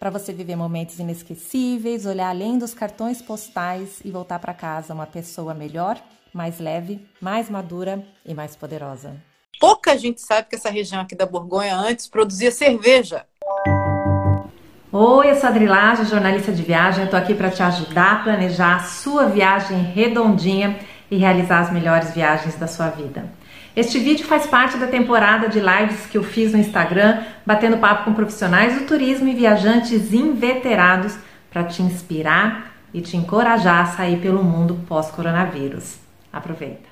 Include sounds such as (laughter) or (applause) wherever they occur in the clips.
para você viver momentos inesquecíveis, olhar além dos cartões postais e voltar para casa uma pessoa melhor, mais leve, mais madura e mais poderosa. Pouca gente sabe que essa região aqui da Borgonha antes produzia cerveja. Oi, eu sou a Adrilage, jornalista de viagem. Estou aqui para te ajudar a planejar a sua viagem redondinha e realizar as melhores viagens da sua vida. Este vídeo faz parte da temporada de lives que eu fiz no Instagram, batendo papo com profissionais do turismo e viajantes inveterados para te inspirar e te encorajar a sair pelo mundo pós-coronavírus. Aproveita!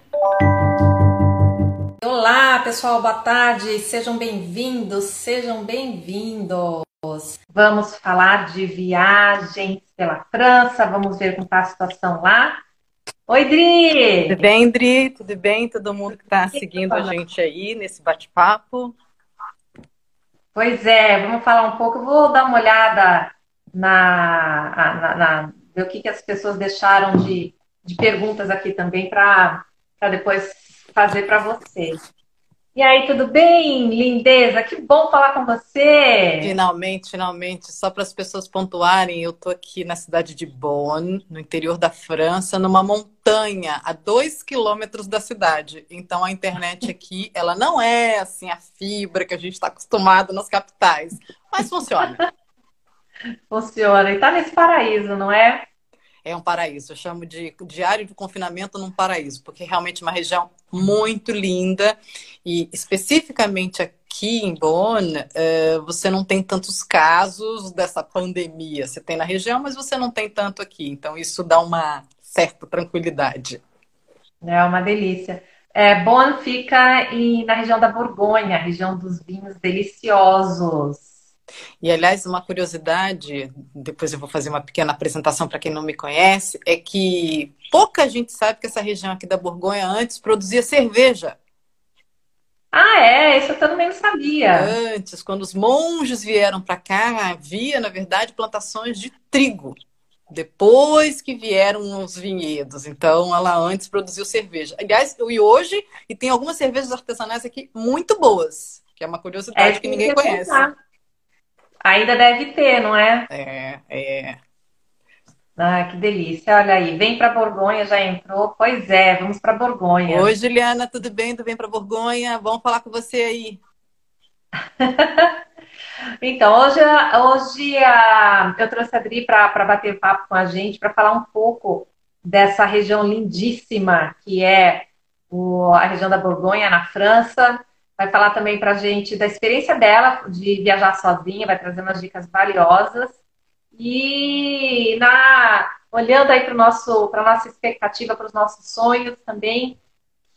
Olá, pessoal, boa tarde, sejam bem-vindos, sejam bem-vindos. Vamos falar de viagens pela França, vamos ver como está a situação lá. Oi, Dri! Tudo bem, Dri? Tudo bem? Todo mundo que está seguindo a gente aí nesse bate-papo. Pois é, vamos falar um pouco. Eu vou dar uma olhada na, na, na ver o que, que as pessoas deixaram de, de perguntas aqui também para depois fazer para vocês. E aí, tudo bem, lindeza? Que bom falar com você! Finalmente, finalmente. Só para as pessoas pontuarem, eu estou aqui na cidade de Bonn, no interior da França, numa montanha a dois quilômetros da cidade. Então, a internet (laughs) aqui, ela não é assim a fibra que a gente está acostumado nas capitais, mas funciona. (laughs) Funciona. E está nesse paraíso, não é? É um paraíso. Eu chamo de diário de confinamento num paraíso, porque realmente é uma região muito linda e especificamente aqui em Bonn, uh, você não tem tantos casos dessa pandemia. Você tem na região, mas você não tem tanto aqui. Então isso dá uma certa tranquilidade. É uma delícia. É, Bonn fica em, na região da Borgonha, região dos vinhos deliciosos. E, aliás, uma curiosidade, depois eu vou fazer uma pequena apresentação para quem não me conhece, é que pouca gente sabe que essa região aqui da Borgonha antes produzia cerveja. Ah, é? Isso eu também não sabia. Antes, quando os monges vieram para cá, havia, na verdade, plantações de trigo. Depois que vieram os vinhedos. Então, ela antes produziu cerveja. Aliás, e hoje, e tem algumas cervejas artesanais aqui muito boas, que é uma curiosidade é, que ninguém conhece. Pensar. Ainda deve ter, não é? É, é. Ah, que delícia. Olha aí, vem para Borgonha, já entrou. Pois é, vamos para Borgonha. Oi, Juliana, tudo bem? Tudo bem para Borgonha? Vamos falar com você aí. (laughs) então, hoje, hoje a, eu trouxe a Adri para bater papo com a gente, para falar um pouco dessa região lindíssima que é o, a região da Borgonha, na França vai falar também para a gente da experiência dela de viajar sozinha, vai trazer umas dicas valiosas. E na, olhando aí para para nossa expectativa, para os nossos sonhos também,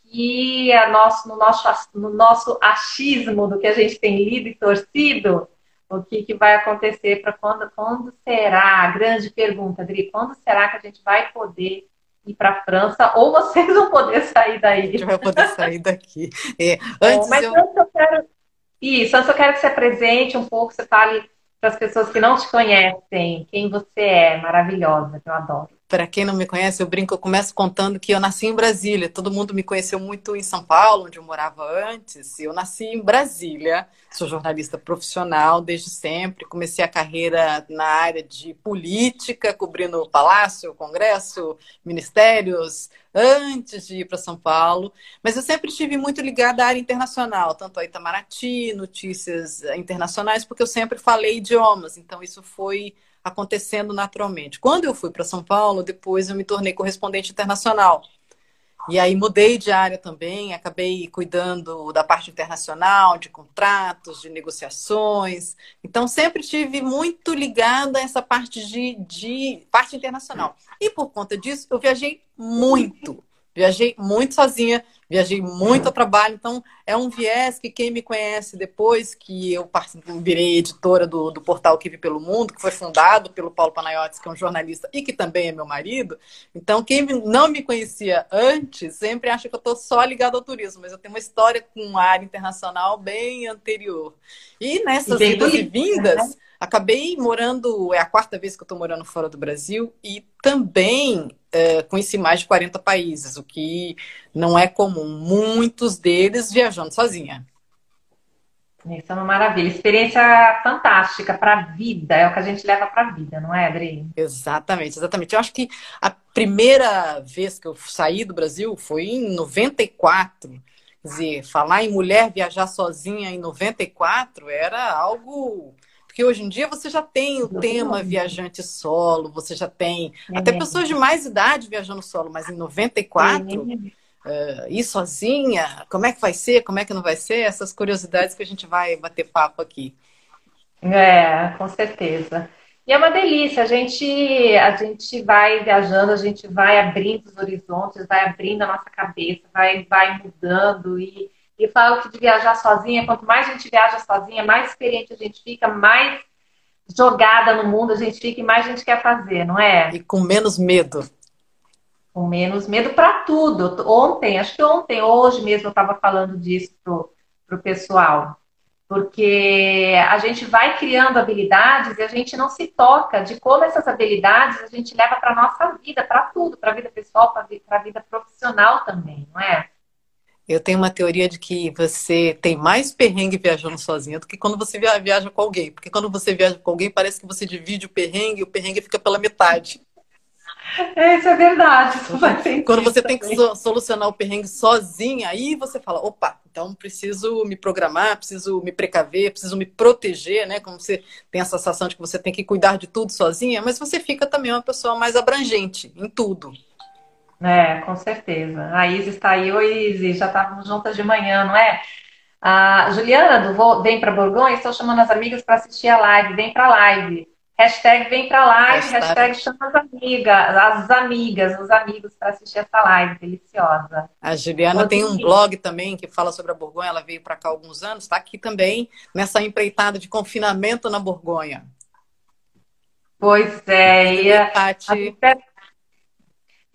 que a nosso, no, nosso, no nosso achismo do que a gente tem lido e torcido, o que, que vai acontecer para quando, quando será? A grande pergunta, Adri, quando será que a gente vai poder ir para a França, ou vocês vão poder sair daí. A gente vai poder sair daqui. (laughs) É, antes mas eu... antes eu quero. Isso, antes eu quero que você apresente um pouco, você fale para as pessoas que não te conhecem quem você é, maravilhosa, que eu adoro. Para quem não me conhece, eu brinco, eu começo contando que eu nasci em Brasília. Todo mundo me conheceu muito em São Paulo, onde eu morava antes. Eu nasci em Brasília, sou jornalista profissional desde sempre. Comecei a carreira na área de política, cobrindo Palácio, Congresso, ministérios, antes de ir para São Paulo. Mas eu sempre estive muito ligada à área internacional, tanto a Itamaraty, notícias internacionais, porque eu sempre falei idiomas. Então, isso foi acontecendo naturalmente. Quando eu fui para São Paulo, depois eu me tornei correspondente internacional. E aí mudei de área também, acabei cuidando da parte internacional, de contratos, de negociações. Então sempre tive muito ligada a essa parte de, de parte internacional. E por conta disso, eu viajei muito. Viajei muito sozinha, viajei muito a trabalho, então é um viés que quem me conhece depois que eu virei editora do, do portal Que Vi Pelo Mundo, que foi fundado pelo Paulo Panayotis, que é um jornalista e que também é meu marido. Então, quem não me conhecia antes sempre acha que eu estou só ligada ao turismo, mas eu tenho uma história com uma área internacional bem anterior. E nessas e idas e vindas. Né? Acabei morando, é a quarta vez que eu estou morando fora do Brasil e também é, conheci mais de 40 países, o que não é comum. Muitos deles viajando sozinha. Isso é uma maravilha. Experiência fantástica para a vida, é o que a gente leva para a vida, não é, Adri? Exatamente, exatamente. Eu acho que a primeira vez que eu saí do Brasil foi em 94. Quer dizer, falar em mulher viajar sozinha em 94 era algo porque hoje em dia você já tem o tema viajante solo, você já tem é. até pessoas de mais idade viajando solo, mas em 94, é. uh, ir sozinha, como é que vai ser, como é que não vai ser, essas curiosidades que a gente vai bater papo aqui. É, com certeza. E é uma delícia, a gente, a gente vai viajando, a gente vai abrindo os horizontes, vai abrindo a nossa cabeça, vai, vai mudando e e falo que de viajar sozinha, quanto mais a gente viaja sozinha, mais experiente a gente fica, mais jogada no mundo a gente fica e mais a gente quer fazer, não é? E com menos medo. Com menos medo para tudo. Ontem, acho que ontem, hoje mesmo, eu estava falando disso pro, pro pessoal. Porque a gente vai criando habilidades e a gente não se toca de como essas habilidades a gente leva para nossa vida, para tudo, para a vida pessoal, para a vida profissional também, não é? Eu tenho uma teoria de que você tem mais perrengue viajando sozinha do que quando você viaja com alguém. Porque quando você viaja com alguém, parece que você divide o perrengue e o perrengue fica pela metade. Isso é verdade. Isso quando você também. tem que solucionar o perrengue sozinha, aí você fala, opa, então preciso me programar, preciso me precaver, preciso me proteger, né? Como você tem a sensação de que você tem que cuidar de tudo sozinha, mas você fica também uma pessoa mais abrangente em tudo. É, com certeza. A Isis está aí. Oi, Isis, já estávamos juntas de manhã, não é? A Juliana do Vou, Vem para Borgonha, estou chamando as amigas para assistir a live. Vem para a live. Hashtag vem para a live, hashtag, hashtag chama as amigas, as amigas, os amigos para assistir essa live deliciosa. A Juliana tem um blog também que fala sobre a Borgonha, ela veio para cá há alguns anos, está aqui também nessa empreitada de confinamento na Borgonha. Pois é, e a, a, a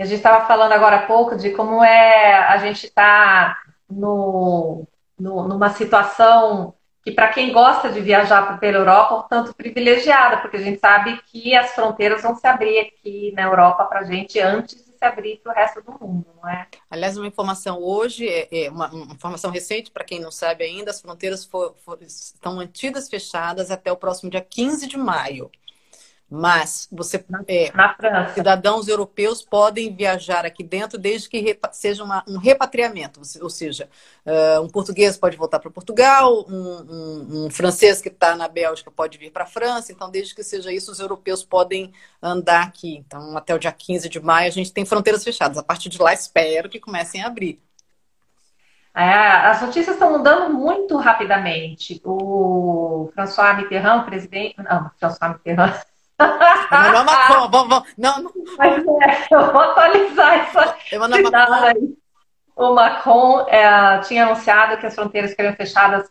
gente estava falando agora há pouco de como é a gente está no, no, numa situação que, para quem gosta de viajar pela Europa, é um tanto privilegiada, porque a gente sabe que as fronteiras vão se abrir aqui na Europa para a gente antes de se abrir para o resto do mundo, não é? Aliás, uma informação hoje, é, é uma, uma, informação recente, para quem não sabe ainda, as fronteiras for, for, estão mantidas fechadas até o próximo dia 15 de maio. Mas você, é, cidadãos europeus podem viajar aqui dentro desde que seja uma, um repatriamento, ou seja, uh, um português pode voltar para Portugal, um, um, um, francês que está na Bélgica pode vir para a França, então desde que seja isso, os europeus podem andar aqui. Então, até o dia 15 de maio, a gente tem fronteiras fechadas. A partir de lá, espero que comecem a abrir. É, as notícias estão mudando muito rapidamente. O François Mitterrand, presidente. Não, François Mitterrand Emmanuel Macron, vamos, vamos. Não, não. Mas é, eu vou atualizar essa Emmanuel Macron. Aí. O Macron é, tinha anunciado que as fronteiras seriam fechadas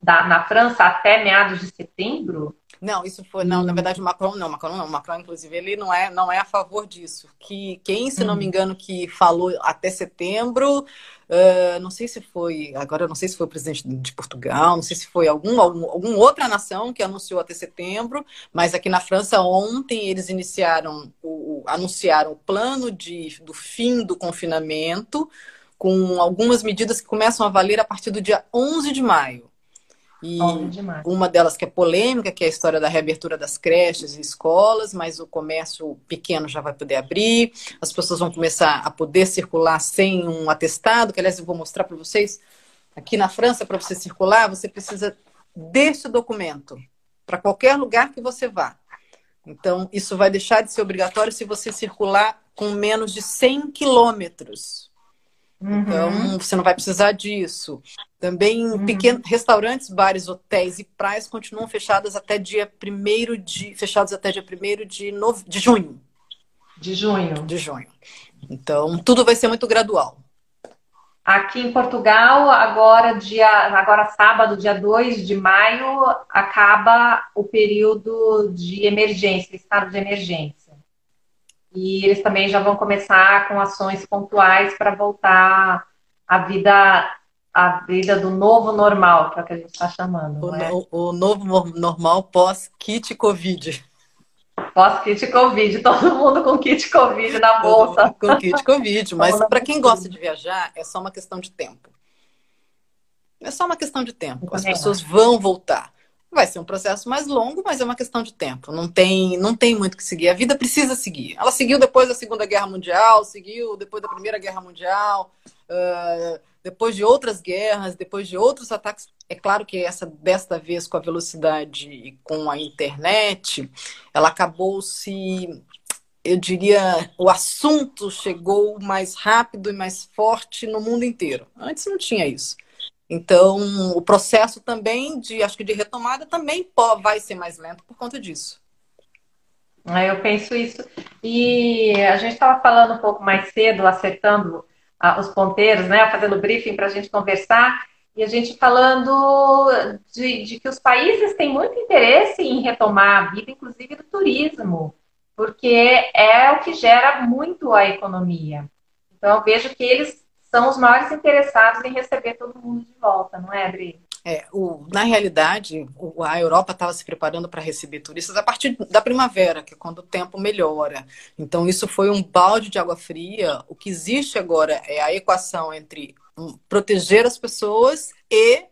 da, na França até meados de setembro. Não, isso foi. Não, na verdade, o Macron não. Macron não. Macron, inclusive, ele não é, não é a favor disso. Que quem, se não me hum. engano, que falou até setembro Uh, não sei se foi, agora não sei se foi o presidente de Portugal, não sei se foi algum, algum, alguma outra nação que anunciou até setembro, mas aqui na França ontem eles iniciaram, o, anunciaram o plano de, do fim do confinamento, com algumas medidas que começam a valer a partir do dia 11 de maio. E uma delas que é polêmica, que é a história da reabertura das creches e escolas, mas o comércio pequeno já vai poder abrir, as pessoas vão começar a poder circular sem um atestado, que aliás eu vou mostrar para vocês. Aqui na França, para você circular, você precisa desse documento para qualquer lugar que você vá. Então, isso vai deixar de ser obrigatório se você circular com menos de 100 quilômetros. Uhum. Então, você não vai precisar disso. Também uhum. pequenos restaurantes, bares, hotéis e praias continuam fechados até dia 1 de fechados até dia 1 de, no... de junho. De junho. De junho. Então, tudo vai ser muito gradual. Aqui em Portugal, agora, dia, agora sábado, dia 2 de maio, acaba o período de emergência, estado de emergência. E eles também já vão começar com ações pontuais para voltar à vida, à vida do novo normal, que é o que a gente está chamando. O, é? o, o novo normal pós-kit Covid. Pós-kit Covid, todo mundo com kit Covid na bolsa. Com kit Covid, mas para quem gosta de viajar, é só uma questão de tempo. É só uma questão de tempo. As pessoas vão voltar. Vai ser um processo mais longo, mas é uma questão de tempo. Não tem, não tem muito que seguir. A vida precisa seguir. Ela seguiu depois da Segunda Guerra Mundial, seguiu depois da Primeira Guerra Mundial, uh, depois de outras guerras, depois de outros ataques. É claro que essa desta vez com a velocidade e com a internet, ela acabou se eu diria, o assunto chegou mais rápido e mais forte no mundo inteiro. Antes não tinha isso. Então, o processo também de, acho que de retomada também vai ser mais lento por conta disso. É, eu penso isso. E a gente estava falando um pouco mais cedo, acertando ah, os ponteiros, né, fazendo briefing para a gente conversar, e a gente falando de, de, que os países têm muito interesse em retomar a vida, inclusive do turismo, porque é o que gera muito a economia. Então, eu vejo que eles são os maiores interessados em receber todo mundo de volta, não é, Adri? É, o, na realidade, o, a Europa estava se preparando para receber turistas a partir da primavera, que é quando o tempo melhora. Então, isso foi um balde de água fria. O que existe agora é a equação entre um, proteger as pessoas e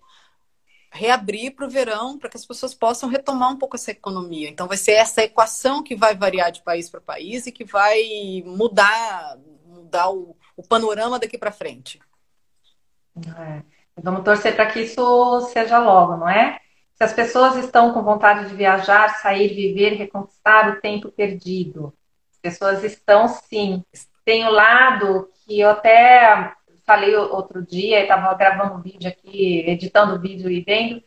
reabrir para o verão, para que as pessoas possam retomar um pouco essa economia. Então, vai ser essa equação que vai variar de país para país e que vai mudar, mudar o, o panorama daqui para frente. É. Vamos torcer para que isso seja logo, não é? Se as pessoas estão com vontade de viajar, sair, viver, reconquistar o tempo perdido, as pessoas estão sim. Tem o um lado que eu até falei outro dia, estava gravando um vídeo aqui, editando o vídeo e vendo,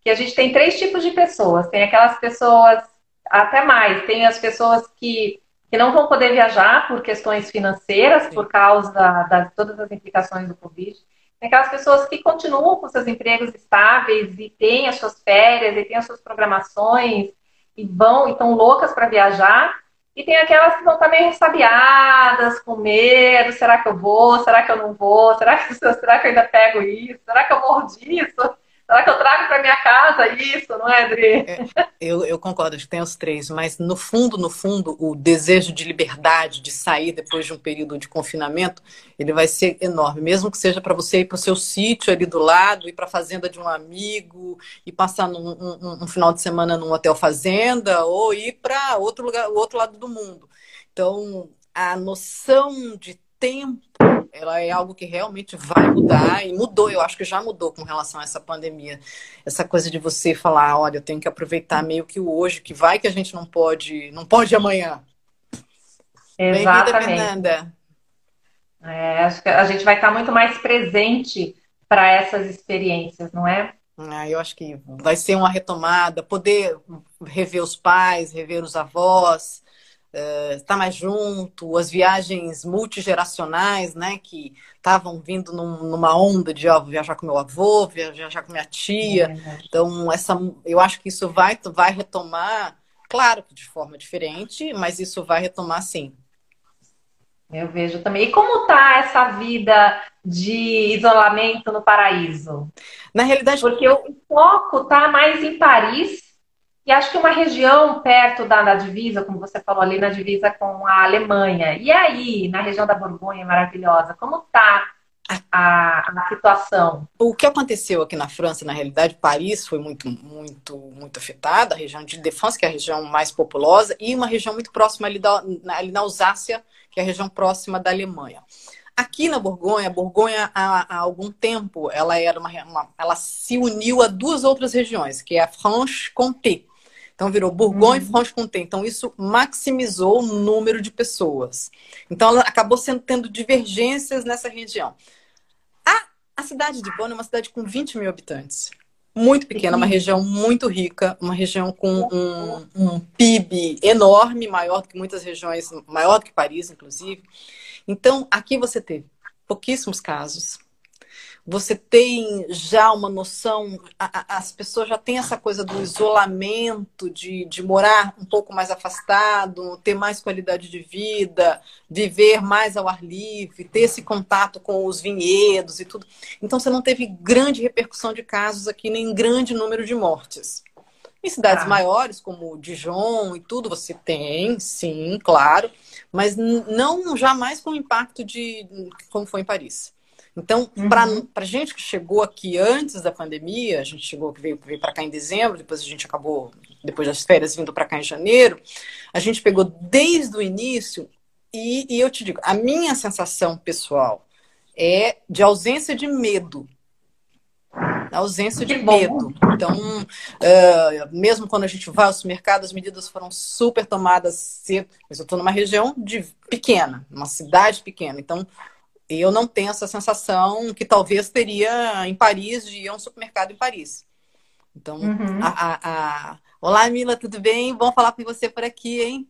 que a gente tem três tipos de pessoas. Tem aquelas pessoas, até mais, tem as pessoas que que não vão poder viajar por questões financeiras, Sim. por causa de todas as implicações do Covid. Tem aquelas pessoas que continuam com seus empregos estáveis e têm as suas férias e têm as suas programações e vão e estão loucas para viajar. E tem aquelas que vão estar meio ressabiadas, com medo, será que eu vou, será que eu não vou, será que, (laughs) será que eu ainda pego isso, será que eu morro disso? Será que eu trago para minha casa isso, não é, Adri? É, eu, eu concordo, acho que tem os três, mas no fundo, no fundo, o desejo de liberdade, de sair depois de um período de confinamento, ele vai ser enorme, mesmo que seja para você ir para o seu sítio ali do lado, ir para a fazenda de um amigo, e passar num, um, um, final de semana num hotel fazenda, ou ir para outro lugar, o outro lado do mundo. Então, a noção de tempo ela é algo que realmente vai mudar e mudou, eu acho que já mudou com relação a essa pandemia. Essa coisa de você falar, olha, eu tenho que aproveitar meio que o hoje, que vai que a gente não pode, não pode amanhã. Exatamente. É, acho que a gente vai estar muito mais presente para essas experiências, não é? Ah, eu acho que vai ser uma retomada, poder rever os pais, rever os avós, estar uh, mais junto, as viagens multigeracionais, né, que estavam vindo num, numa onda de ó, viajar com meu avô, viajar com minha tia. É então, essa, eu acho que isso vai, vai retomar, claro que de forma diferente, mas isso vai retomar sim. Eu vejo também. E como tá essa vida de isolamento no paraíso? Na realidade, porque o foco tá mais em Paris e acho que uma região perto da, divisa, como você falou ali, na divisa com a Alemanha. E aí, na região da Borgonha maravilhosa, como está a, a, situação? O que aconteceu aqui na França, na realidade, Paris foi muito, muito, muito afetada, a região de Défense, que é a região mais populosa, e uma região muito próxima ali, da, ali na Alsácia, que é a região próxima da Alemanha. Aqui na Borgonha, a Borgonha há, há, algum tempo, ela era uma, uma, ela se uniu a duas outras regiões, que é a Franche-Comté, então virou Bourgogne uhum. Então isso maximizou o número de pessoas. Então ela acabou sendo, tendo divergências nessa região. A, a cidade de Bonn é uma cidade com 20 mil habitantes. muito pequena, uma região muito rica, uma região com um, um, PIB enorme, maior do que muitas regiões, maior do que Paris, inclusive. Então, aqui você teve pouquíssimos casos, você tem já uma noção, a, a, as pessoas já têm essa coisa do isolamento, de, de morar um pouco mais afastado, ter mais qualidade de vida, viver mais ao ar livre, ter esse contato com os vinhedos e tudo. Então você não teve grande repercussão de casos aqui, nem grande número de mortes. Em cidades ah. maiores, como Dijon e tudo, você tem, sim, claro, mas não jamais com o impacto de como foi em Paris. Então, uhum. para gente que chegou aqui antes da pandemia, a gente chegou que veio, veio para cá em dezembro, depois a gente acabou, depois das férias, vindo para cá em janeiro, a gente pegou desde o início, e, e eu te digo, a minha sensação pessoal é de ausência de medo. ausência que de medo. Então, uh, mesmo quando a gente vai ao supermercado, as medidas foram super tomadas cedo. Mas eu estou numa região de, pequena, uma cidade pequena. Então, eu não tenho essa sensação que talvez teria em Paris de ir a um supermercado em Paris. Então, uhum. a, a, a... olá Mila, tudo bem? Bom falar com você por aqui, hein?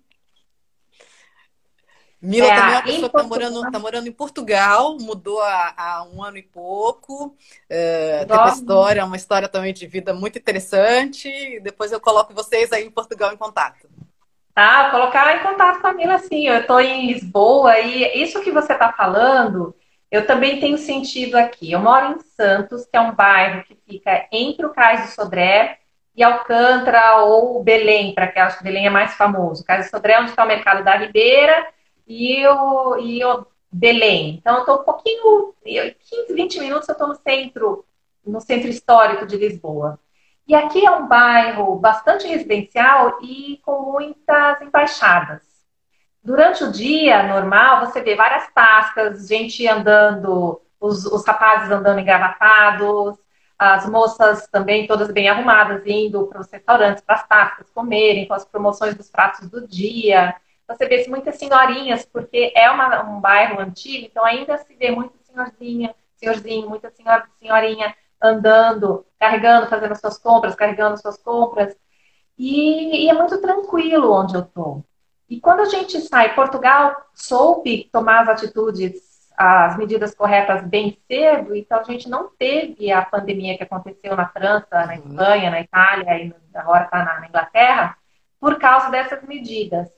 Mila é, também é uma pessoa que está morando, tá morando em Portugal, mudou há, há um ano e pouco. É, tem uma história, uma história também de vida muito interessante. Depois eu coloco vocês aí em Portugal em contato. Tá? Colocar em contato com a Mila, sim. Eu estou em Lisboa e isso que você está falando, eu também tenho sentido aqui. Eu moro em Santos, que é um bairro que fica entre o Cais de Sodré e Alcântara ou Belém, para que acho que Belém é mais famoso. O Cais de Sodré é onde está o Mercado da Ribeira e o, e o Belém. Então, eu estou um pouquinho, 15, 20 minutos eu estou no centro, no centro histórico de Lisboa. E aqui é um bairro bastante residencial e com muitas embaixadas. Durante o dia normal, você vê várias tascas, gente andando, os, os rapazes andando engravatados, as moças também todas bem arrumadas, indo para os restaurantes, para as tascas, comerem, com as promoções dos pratos do dia. Você vê muitas senhorinhas, porque é uma, um bairro antigo, então ainda se vê muita senhorzinha, senhorzinho, muita senhor, senhorinha andando, carregando, fazendo suas compras, carregando suas compras. E, e é muito tranquilo onde eu estou. E quando a gente sai, Portugal soube tomar as atitudes, as medidas corretas bem cedo, então a gente não teve a pandemia que aconteceu na França, na uhum. Espanha, na Itália e agora está na Inglaterra, por causa dessas medidas.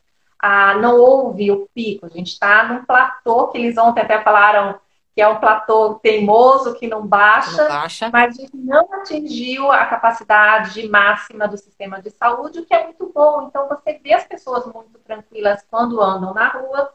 Ah, não houve o pico, a gente está num platô que eles ontem até falaram que é um platô teimoso que não baixa, não baixa, mas a gente não atingiu a capacidade máxima do sistema de saúde, o que é muito bom. Então você vê as pessoas muito tranquilas quando andam na rua.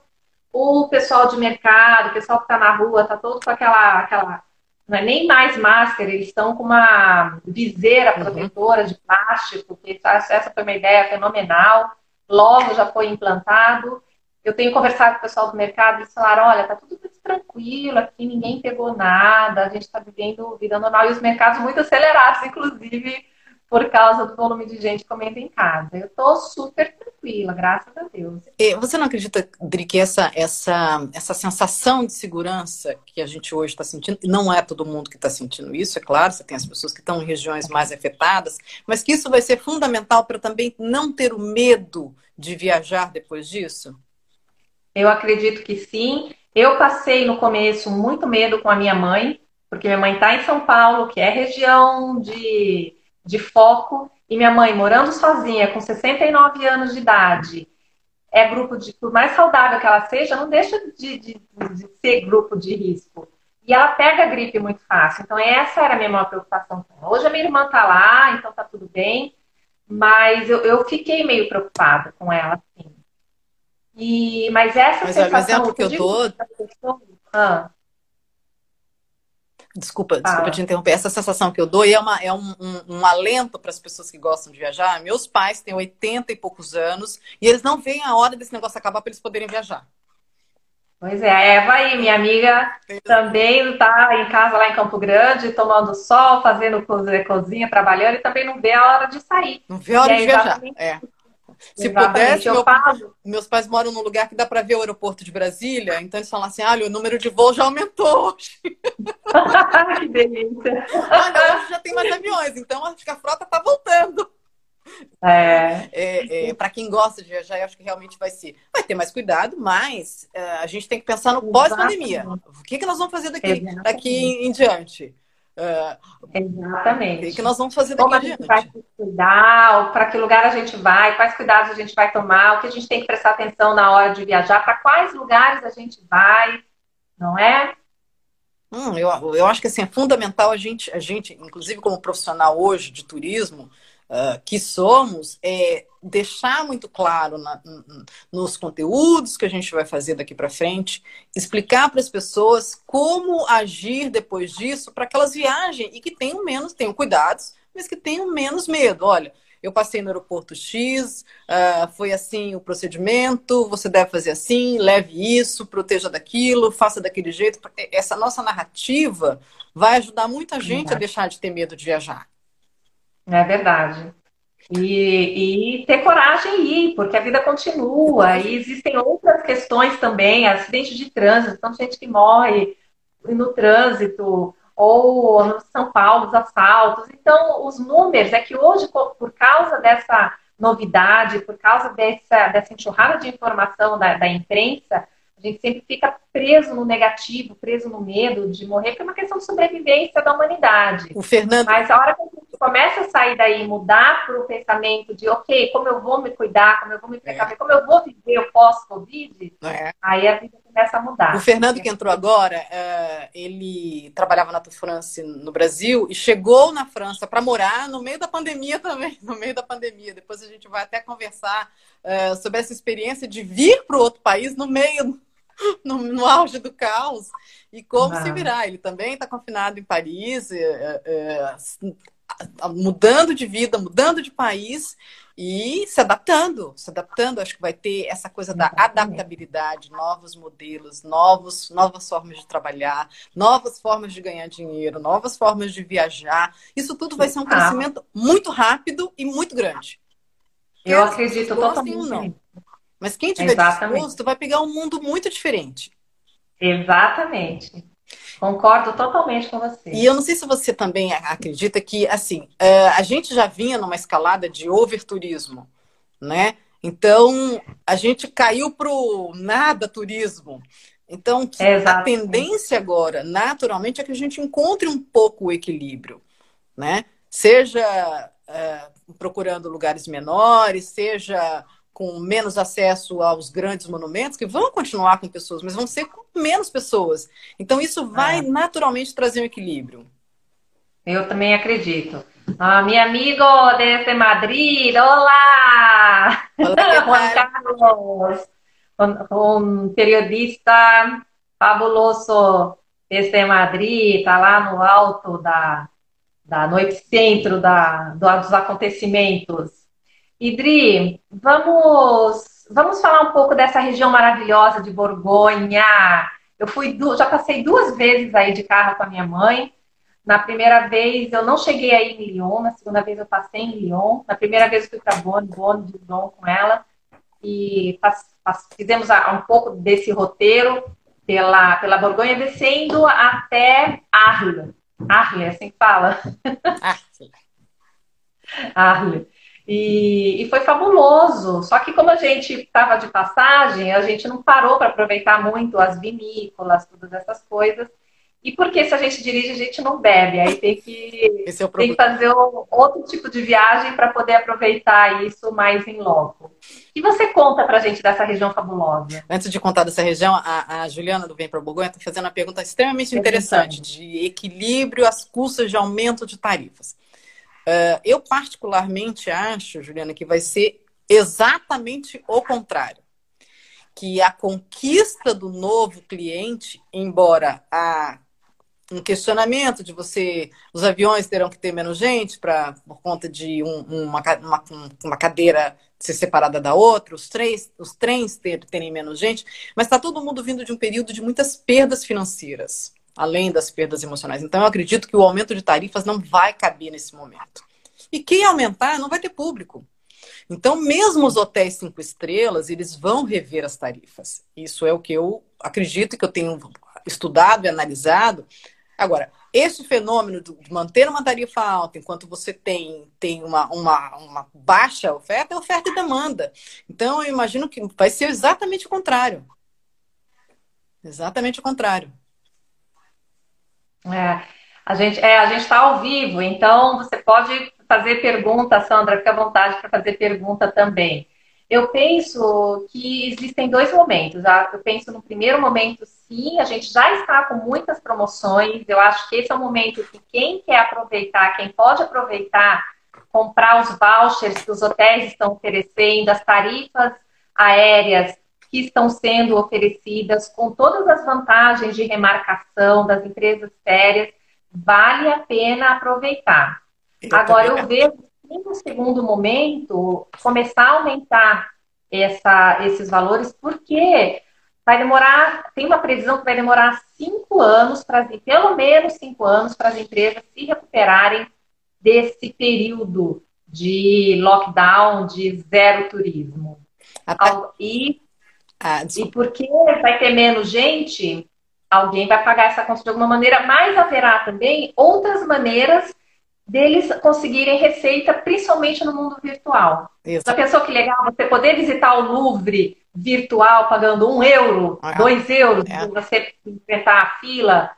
O pessoal de mercado, o pessoal que está na rua, está todo com aquela, aquela. Não é nem mais máscara, eles estão com uma viseira uhum. protetora de plástico, que essa foi uma ideia fenomenal. Logo já foi implantado. Eu tenho conversado com o pessoal do mercado e eles falaram: olha, tá tudo tranquilo, aqui ninguém pegou nada, a gente está vivendo vida normal e os mercados muito acelerados, inclusive por causa do volume de gente comendo em casa. Eu estou super tranquila, graças a Deus. Você não acredita, Dri, que essa, essa, essa sensação de segurança que a gente hoje está sentindo, não é todo mundo que está sentindo isso, é claro, você tem as pessoas que estão em regiões mais afetadas, mas que isso vai ser fundamental para também não ter o medo de viajar depois disso? Eu acredito que sim. Eu passei no começo muito medo com a minha mãe, porque minha mãe está em São Paulo, que é região de, de foco, e minha mãe morando sozinha, com 69 anos de idade, é grupo de. Por mais saudável que ela seja, não deixa de, de, de ser grupo de risco. E ela pega a gripe muito fácil. Então, essa era a minha maior preocupação. Hoje a minha irmã está lá, então tá tudo bem. Mas eu, eu fiquei meio preocupada com ela, assim. E, mas essa mas, sensação... o exemplo que eu, dou... Ah. Desculpa, desculpa te interromper. Essa sensação que eu dou é, uma, é um, um, um alento para as pessoas que gostam de viajar. Meus pais têm 80 e poucos anos e eles não veem a hora desse negócio acabar para eles poderem viajar. Pois é, a Eva aí, minha amiga, também está em casa lá em Campo Grande, tomando sol, fazendo cozinha, trabalhando e também não vê a hora de sair. Não vê a hora de é viajar. É. Se pudesse, meu, meus pais moram num lugar que dá para ver o aeroporto de Brasília, então eles falam assim: olha, o número de voos já aumentou hoje. (laughs) que delícia. Olha, hoje já tem mais aviões, então acho que a frota está voltando. É. é, é para quem gosta de viajar, eu acho que realmente vai ser. Vai ter mais cuidado, mas é, a gente tem que pensar no pós-pandemia. O que, que nós vamos fazer daqui, daqui em diante? Uh, Exatamente. O que nós vamos fazer daqui Como a gente vai se cuidar, para que lugar a gente vai, quais cuidados a gente vai tomar, o que a gente tem que prestar atenção na hora de viajar, para quais lugares a gente vai, não é? Hum, eu, eu acho que assim, é fundamental a gente, a gente, inclusive como profissional hoje de turismo, uh, que somos, é deixar muito claro na, nos conteúdos que a gente vai fazer daqui para frente, explicar para as pessoas como agir depois disso para que elas viajem e que tenham menos, tenham cuidados, mas que tenham menos medo. Olha, eu passei no aeroporto X, uh, foi assim o procedimento, você deve fazer assim, leve isso, proteja daquilo, faça daquele jeito. Essa nossa narrativa vai ajudar muita gente a deixar de ter medo de viajar. É verdade. E, e, ter coragem e ir, porque a vida continua. E existem outras questões também, acidentes de trânsito, tanta gente que morre no trânsito, ou no São Paulo, os assaltos. Então, os números é que hoje, por causa dessa novidade, por causa dessa, dessa enxurrada de informação da, da imprensa, a gente sempre fica preso no negativo, preso no medo de morrer, porque é uma questão de sobrevivência da humanidade. O Fernando. Mas a hora que a gente começa a sair daí e mudar para o pensamento de, ok, como eu vou me cuidar, como eu vou me precaver, é. como eu vou viver o pós-Covid, é. aí a vida começa a mudar. O Fernando que entrou agora, é, ele trabalhava na France no Brasil e chegou na França para morar no meio da pandemia também, (laughs) no meio da pandemia. Depois a gente vai até conversar é, sobre essa experiência de vir para outro país no meio (laughs) no, no auge do caos e como ah. se virar. Ele também está confinado em Paris, é, é, mudando de vida, mudando de país e se adaptando, se adaptando. Acho que vai ter essa coisa da adaptabilidade, novos modelos, novos, novas formas de trabalhar, novas formas de ganhar dinheiro, novas formas de viajar. Isso tudo vai ser um crescimento muito rápido e muito grande. Eu acredito totalmente. Não. Mas quem tiver Exatamente. disposto vai pegar um mundo muito diferente. Exatamente. Concordo totalmente com você. E eu não sei se você também acredita que, assim, é, a gente já vinha numa escalada de overturismo, né? Então, a gente caiu pro nada turismo. Então, a tendência agora, naturalmente, é que a gente encontre um pouco o equilíbrio, né? Seja é, procurando lugares menores, seja com menos acesso aos grandes monumentos, que vão continuar com pessoas, mas vão ser com menos pessoas. Então, isso vai ah. naturalmente trazer um equilíbrio. Eu também acredito. Ah, meu amigo desde Madrid, olá! Olá, (laughs) Juan Carlos, um, um periodista fabuloso desde Madrid, está lá no alto da, da no epicentro da, dos acontecimentos. Idri, vamos, vamos falar um pouco dessa região maravilhosa de Borgonha. Eu fui, já passei duas vezes aí de carro com a minha mãe. Na primeira vez eu não cheguei aí em Lyon, na segunda vez eu passei em Lyon. Na primeira vez eu fui para Bonn, Bonn de Lyon com ela. E fizemos um pouco desse roteiro pela, pela Borgonha, descendo até Arles. Arles, assim que fala. Arles. (laughs) Arles. E, e, foi fabuloso. Só que como a gente estava de passagem, a gente não parou para aproveitar muito as vinícolas, todas essas coisas. E porque se a gente dirige, a gente não bebe. Aí tem que, é tem que fazer outro tipo de viagem para poder aproveitar isso mais em loco. E você conta para a gente dessa região fabulosa? Antes de contar dessa região, a, a Juliana do Vem para Borgonha está fazendo uma pergunta extremamente interessante de equilíbrio às custas de aumento de tarifas. Uh, eu, particularmente, acho, Juliana, que vai ser exatamente o contrário. Que a conquista do novo cliente, embora um questionamento de você, os aviões terão que ter menos gente para por conta de um, uma, uma, uma, cadeira ser separada da outra, os trens, os trens ter, terem menos gente, mas está todo mundo vindo de um período de muitas perdas financeiras além das perdas emocionais. Então, eu acredito que o aumento de tarifas não vai caber nesse momento. E quem aumentar não vai ter público. Então, mesmo os hotéis cinco estrelas, eles vão rever as tarifas. Isso é o que eu acredito que eu tenho estudado e analisado. Agora, esse fenômeno de manter uma tarifa alta enquanto você tem, tem uma, uma, uma baixa oferta é oferta e demanda. Então, eu imagino que vai ser exatamente o contrário. Exatamente o contrário. É, a gente é, a gente está ao vivo, então você pode fazer pergunta, Sandra, fica à vontade para fazer pergunta também. Eu penso que existem dois momentos. Tá? Eu penso no primeiro momento, sim, a gente já está com muitas promoções. Eu acho que esse é o momento que quem quer aproveitar, quem pode aproveitar, comprar os vouchers que os hotéis estão oferecendo, as tarifas aéreas que estão sendo oferecidas, com todas as vantagens de remarcação das empresas sérias, vale a pena aproveitar. Eu Agora, eu vejo no segundo momento começar a aumentar essa, esses valores, porque vai demorar, tem uma previsão que vai demorar cinco anos, para pelo menos cinco anos, para as empresas se recuperarem desse período de lockdown, de zero turismo. E, ah, e porque vai ter menos gente, alguém vai pagar essa conta de alguma maneira, mas haverá também outras maneiras deles conseguirem receita, principalmente no mundo virtual. Isso. Já pensou que legal você poder visitar o Louvre virtual pagando um euro, ah, dois euros, é. você enfrentar a fila?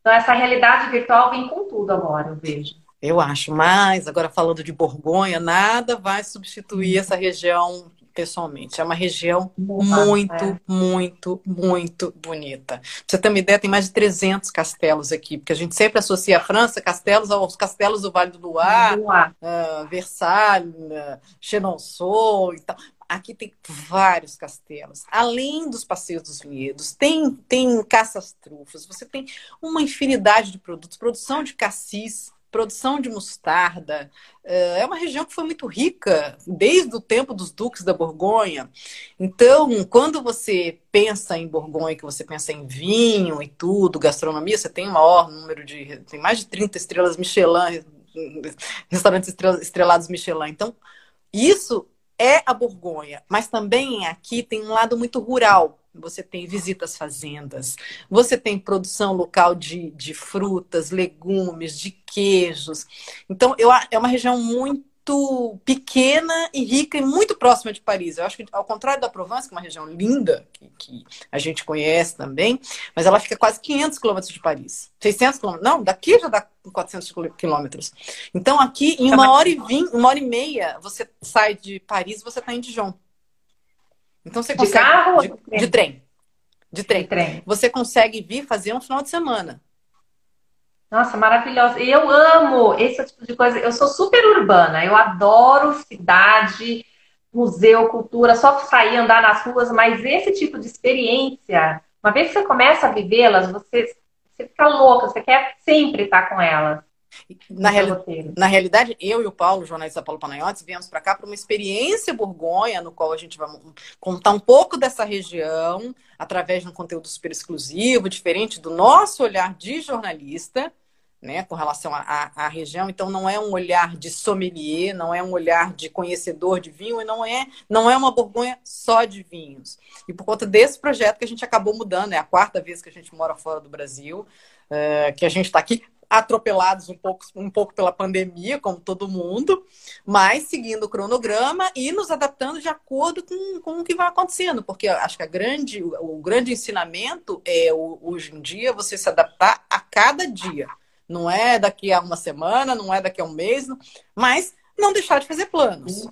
Então, essa realidade virtual vem com tudo agora, eu vejo. Eu acho, mas agora falando de Borgonha, nada vai substituir essa região pessoalmente. É uma região muito, é. muito, muito bonita. Pra você ter uma ideia, tem mais de 300 castelos aqui, porque a gente sempre associa a França, castelos, aos castelos do Vale do Loire, uh, Versalhes, uh, Chenonceau e tal. Aqui tem vários castelos. Além dos passeios dos vinhedos, tem, tem caças-trufas, você tem uma infinidade de produtos, produção de cassis, produção de mostarda. É uma região que foi muito rica desde o tempo dos duques da Borgonha. Então, quando você pensa em Borgonha, que você pensa em vinho e tudo, gastronomia, você tem o maior número de. tem mais de 30 estrelas Michelin, restaurantes estrelados Michelin. Então, isso é a Borgonha, mas também aqui tem um lado muito rural você tem visitas fazendas, você tem produção local de, de frutas, legumes, de queijos. Então, eu, é uma região muito pequena e rica e muito próxima de Paris. Eu acho que, ao contrário da Provence, que é uma região linda, que, que a gente conhece também, mas ela fica quase 500 quilômetros de Paris. 600 quilômetros. Não, daqui já dá 400 quilômetros. Então, aqui, em uma hora e vinte, uma hora e meia, você sai de Paris e você está em Dijon. Então você consegue. De carro? De, de, de trem. De trem. De trem. Você consegue vir fazer um final de semana. Nossa, maravilhosa. Eu amo esse tipo de coisa. Eu sou super urbana. Eu adoro cidade, museu, cultura, só sair andar nas ruas, mas esse tipo de experiência, uma vez que você começa a vivê-las, você, você fica louca, você quer sempre estar com elas. Na, reali na, realidade, eu e o Paulo, jornalista Paulo Panayotes, viemos para cá para uma experiência Borgonha, no qual a gente vai contar um pouco dessa região através de um conteúdo super exclusivo, diferente do nosso olhar de jornalista, né, com relação à região. Então, não é um olhar de sommelier, não é um olhar de conhecedor de vinho, e não é, não é uma Borgonha só de vinhos. E por conta desse projeto que a gente acabou mudando, é a quarta vez que a gente mora fora do Brasil, é, que a gente está aqui atropelados um pouco, um pouco pela pandemia, como todo mundo, mas seguindo o cronograma e nos adaptando de acordo com, com o que vai acontecendo, porque acho que a grande, o grande ensinamento é hoje em dia você se adaptar a cada dia. Não é daqui a uma semana, não é daqui a um mês, mas não deixar de fazer planos.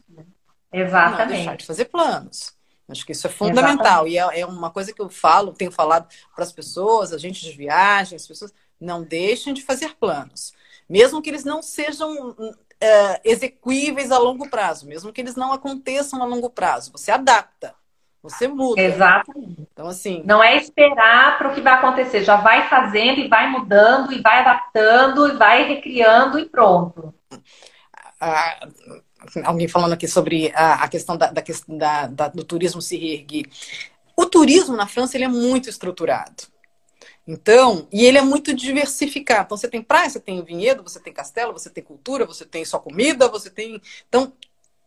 Exatamente. Não deixar de fazer planos. Acho que isso é fundamental. Exatamente. E é, é, uma coisa que eu falo, tenho falado para as pessoas, agentes de viagem, as pessoas não deixem de fazer planos. Mesmo que eles não sejam uh, execuíveis a longo prazo, mesmo que eles não aconteçam a longo prazo. Você adapta, você muda. Exatamente. Então, assim. Não é esperar para o que vai acontecer, já vai fazendo e vai mudando, e vai adaptando, e vai recriando e pronto. Ah, alguém falando aqui sobre a, a questão da, da, da, do turismo se reerguer. O turismo na França ele é muito estruturado. Então, e ele é muito diversificado. Então, você tem praia, você tem vinhedo, você tem castelo, você tem cultura, você tem só comida, você tem. Então,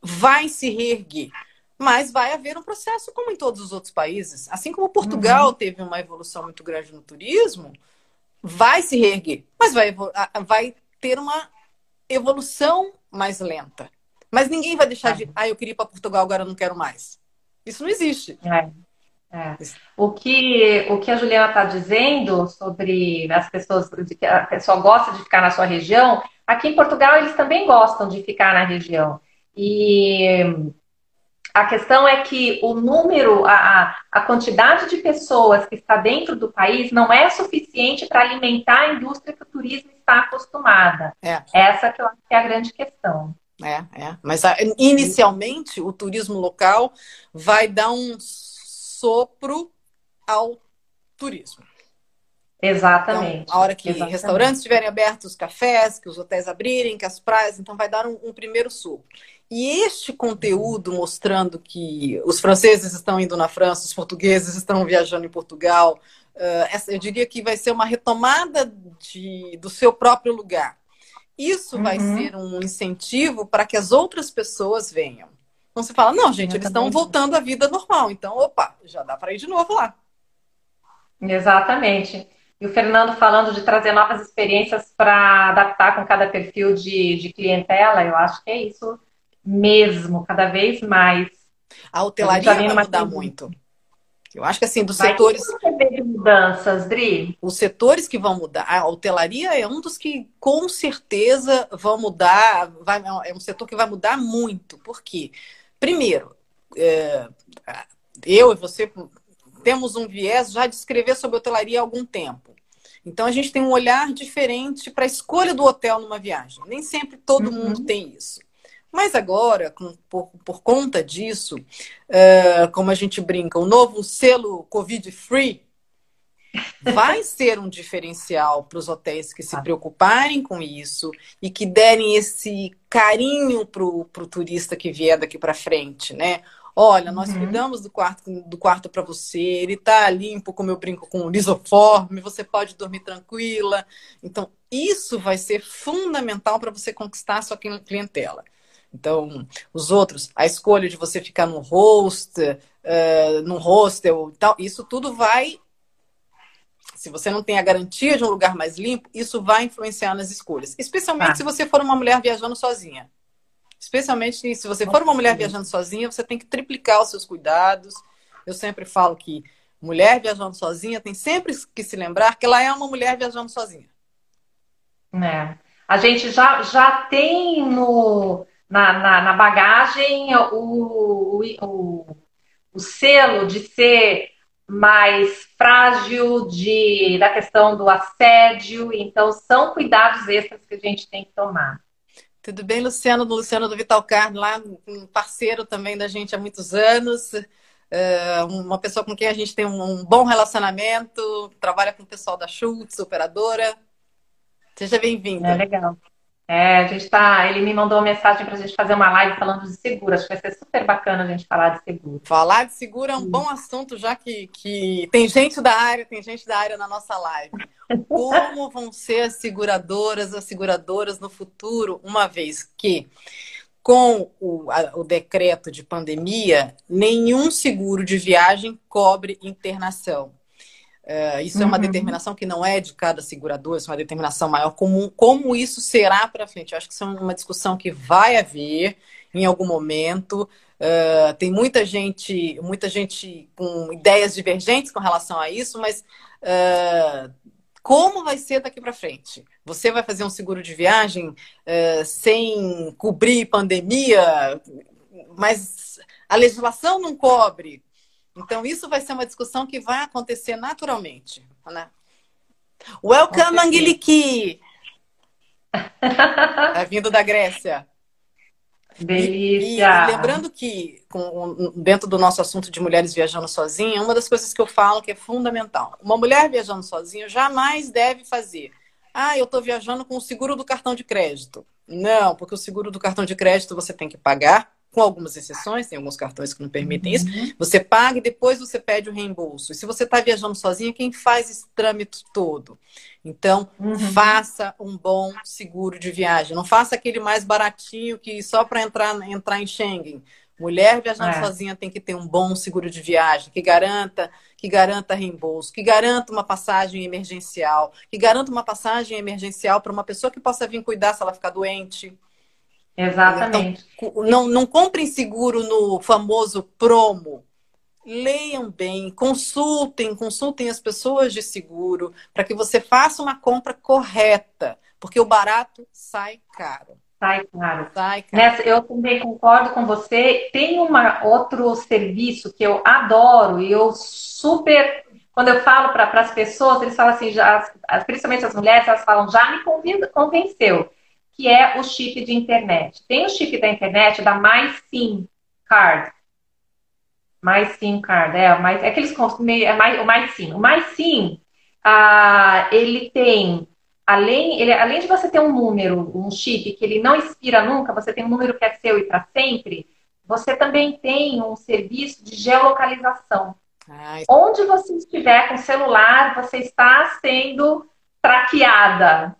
vai se reerguer. Mas vai haver um processo como em todos os outros países. Assim como Portugal uhum. teve uma evolução muito grande no turismo, vai se reerguer. Mas vai, vai ter uma evolução mais lenta. Mas ninguém vai deixar de. É. Ah, eu queria ir para Portugal, agora eu não quero mais. Isso não existe. É. É. O, que, o que a Juliana está dizendo sobre as pessoas, que a pessoa gosta de ficar na sua região, aqui em Portugal eles também gostam de ficar na região. E a questão é que o número, a, a quantidade de pessoas que está dentro do país não é suficiente para alimentar a indústria que o turismo está acostumada. É. Essa que eu acho que é a grande questão. É, é. Mas inicialmente o turismo local vai dar um sopro ao turismo. Exatamente. Então, a hora que Exatamente. restaurantes estiverem abertos, cafés, que os hotéis abrirem, que as praias, então vai dar um, um primeiro sopro. E este conteúdo mostrando que os franceses estão indo na França, os portugueses estão viajando em Portugal, uh, eu diria que vai ser uma retomada de, do seu próprio lugar. Isso uhum. vai ser um incentivo para que as outras pessoas venham. Então você fala, não, gente, eles estão voltando à vida normal. Então, opa, já dá para ir de novo lá. Exatamente. E o Fernando falando de trazer novas experiências para adaptar com cada perfil de, de clientela, eu acho que é isso mesmo, cada vez mais. A hotelaria vai mudar muito. Eu acho que assim, dos Vai setores. de mudanças, Dri? Os setores que vão mudar. A hotelaria é um dos que com certeza vão mudar. Vai, é um setor que vai mudar muito. Por quê? Primeiro, é, eu e você temos um viés já de escrever sobre hotelaria há algum tempo. Então a gente tem um olhar diferente para a escolha do hotel numa viagem. Nem sempre todo uhum. mundo tem isso. Mas agora, com, por, por, conta disso, uh, como a gente brinca, o novo selo Covid-free vai ser um diferencial para os hotéis que se preocuparem com isso e que derem esse carinho para o turista que vier daqui para frente, né? Olha, nós uhum. cuidamos do quarto do quarto para você, ele está limpo, como eu brinco, com lisoforme, você pode dormir tranquila. Então, isso vai ser fundamental para você conquistar a sua clientela. Então, os outros, a escolha de você ficar no host, uh, num hostel, tal, isso tudo vai se você não tem a garantia de um lugar mais limpo, isso vai influenciar nas escolhas. Especialmente ah. se você for uma mulher viajando sozinha. Especialmente se você for uma mulher viajando sozinha, você tem que triplicar os seus cuidados. Eu sempre falo que mulher viajando sozinha tem sempre que se lembrar que ela é uma mulher viajando sozinha. É. A gente já, já tem no, na, na, na bagagem o, o, o, o selo de ser mais frágil de, da questão do assédio. Então, são cuidados extras que a gente tem que tomar. Tudo bem, Luciano, do Luciano do Vital Card, lá, um parceiro também da gente há muitos anos, é, uma pessoa com quem a gente tem um bom relacionamento, trabalha com o pessoal da Schultz, operadora. Seja bem-vinda. É legal. É, a gente tá. Ele me mandou uma mensagem para a gente fazer uma live falando de seguro. Acho que vai ser super bacana a gente falar de seguro. Falar de seguro é um bom assunto, já que, que tem gente da área, tem gente da área na nossa live. Como vão ser as seguradoras, as seguradoras no futuro, uma vez que com o, a, o decreto de pandemia, nenhum seguro de viagem cobre internação. É, isso uhum. é uma uhum. determinação que não é de cada seguradora, isso é uma determinação maior comum. Como isso será para frente? Eu acho que isso é uma discussão que vai haver em algum momento. Uh, tem muita gente, muita gente com ideias divergentes com relação a isso, mas uh, como vai ser daqui para frente? Você vai fazer um seguro de viagem uh, sem cobrir pandemia, mas a legislação não cobre. Então, isso vai ser uma discussão que vai acontecer naturalmente. Né? Welcome, Angeliki! É vindo da Grécia. Delícia! E, e, lembrando que, com, dentro do nosso assunto de mulheres viajando sozinha, uma das coisas que eu falo que é fundamental. Uma mulher viajando sozinha jamais deve fazer. Ah, eu estou viajando com o seguro do cartão de crédito. Não, porque o seguro do cartão de crédito você tem que pagar com algumas exceções, tem alguns cartões que não permitem uhum. isso. Você paga e depois você pede o reembolso. E se você está viajando sozinha, quem faz esse trâmite todo? Então, uhum. faça um bom seguro de viagem. Não faça aquele mais baratinho que só para entrar, entrar em Schengen. Mulher viajando é. sozinha tem que ter um bom seguro de viagem que garanta, que garanta reembolso, que garanta uma passagem emergencial, que garanta uma passagem emergencial para uma pessoa que possa vir cuidar se ela ficar doente. Exatamente. Então, não, não comprem seguro no famoso promo. Leiam bem, consultem, consultem as pessoas de seguro para que você faça uma compra correta, porque o barato sai caro. Sai caro. Sai caro. Nessa, eu também concordo com você. Tem um outro serviço que eu adoro e eu super. Quando eu falo para as pessoas, eles falam assim, já, principalmente as mulheres, elas falam, já me convenceu que é o chip de internet. Tem o chip da internet da MySIM Card. MySIM Card, é, mais, é que eles é mais, o MySIM. O MySIM, ah, ele tem, além, ele, além de você ter um número, um chip que ele não expira nunca, você tem um número que é seu e para sempre, você também tem um serviço de geolocalização. Ai. Onde você estiver com o celular, você está sendo traqueada.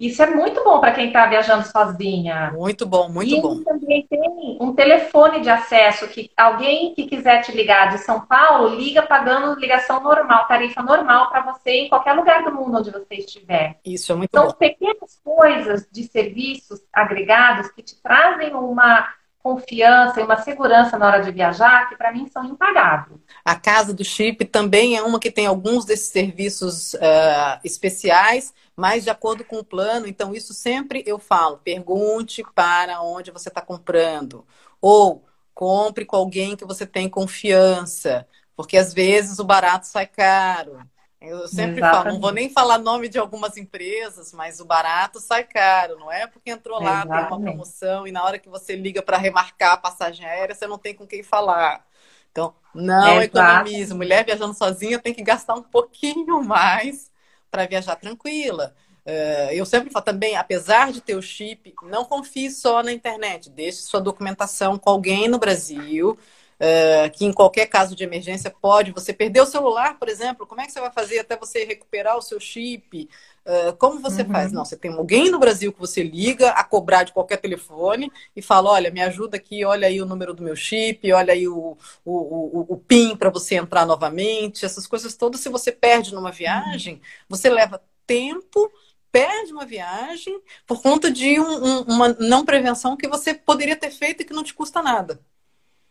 Isso é muito bom para quem está viajando sozinha. Muito bom, muito e bom. E também tem um telefone de acesso que alguém que quiser te ligar de São Paulo liga pagando ligação normal, tarifa normal para você em qualquer lugar do mundo onde você estiver. Isso é muito então, bom. São pequenas coisas de serviços agregados que te trazem uma confiança e uma segurança na hora de viajar que para mim são impagáveis. A Casa do Chip também é uma que tem alguns desses serviços uh, especiais, mas de acordo com o plano. Então, isso sempre eu falo: pergunte para onde você está comprando. Ou compre com alguém que você tem confiança, porque às vezes o barato sai caro. Eu sempre Exatamente. falo, não vou nem falar nome de algumas empresas, mas o barato sai caro, não é? Porque entrou lá, Exatamente. tem uma promoção e na hora que você liga para remarcar a passagem aérea, você não tem com quem falar. Então, não economize. Mulher viajando sozinha tem que gastar um pouquinho mais para viajar tranquila. Uh, eu sempre falo também, apesar de ter o chip, não confie só na internet. Deixe sua documentação com alguém no Brasil uh, que em qualquer caso de emergência pode. Você perder o celular, por exemplo, como é que você vai fazer até você recuperar o seu chip? Uh, como você uhum. faz? Não, você tem alguém no Brasil que você liga a cobrar de qualquer telefone e fala: olha, me ajuda aqui, olha aí o número do meu chip, olha aí o, o, o, o PIN para você entrar novamente. Essas coisas todas, se você perde numa viagem, uhum. você leva tempo perde uma viagem por conta de um, um, uma não prevenção que você poderia ter feito e que não te custa nada.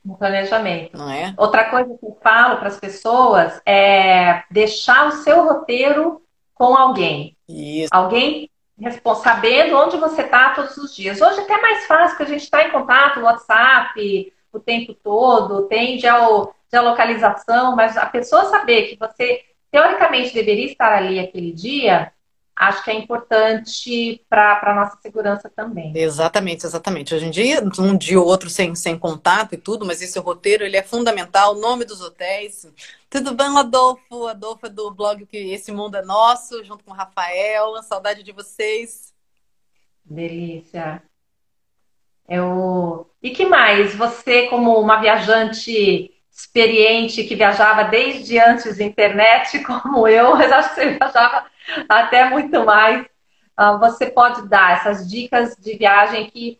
No planejamento. Não é? Outra coisa que eu falo para as pessoas é deixar o seu roteiro com alguém. Isso. Alguém sabendo onde você está todos os dias. Hoje é até mais fácil, porque a gente está em contato no WhatsApp o tempo todo, tem geolocalização, mas a pessoa saber que você teoricamente deveria estar ali aquele dia, acho que é importante para a nossa segurança também. Exatamente, exatamente. Hoje em dia, um dia ou outro sem, sem contato e tudo, mas esse roteiro ele é fundamental, o nome dos hotéis. Tudo bem, Adolfo? Adolfo é do blog que Esse Mundo é Nosso, junto com o Rafael. Saudade de vocês. Delícia. Eu... E que mais? Você, como uma viajante experiente que viajava desde antes da internet, (laughs) como eu, mas acho que você viajava (laughs) até muito mais. Uh, você pode dar essas dicas de viagem que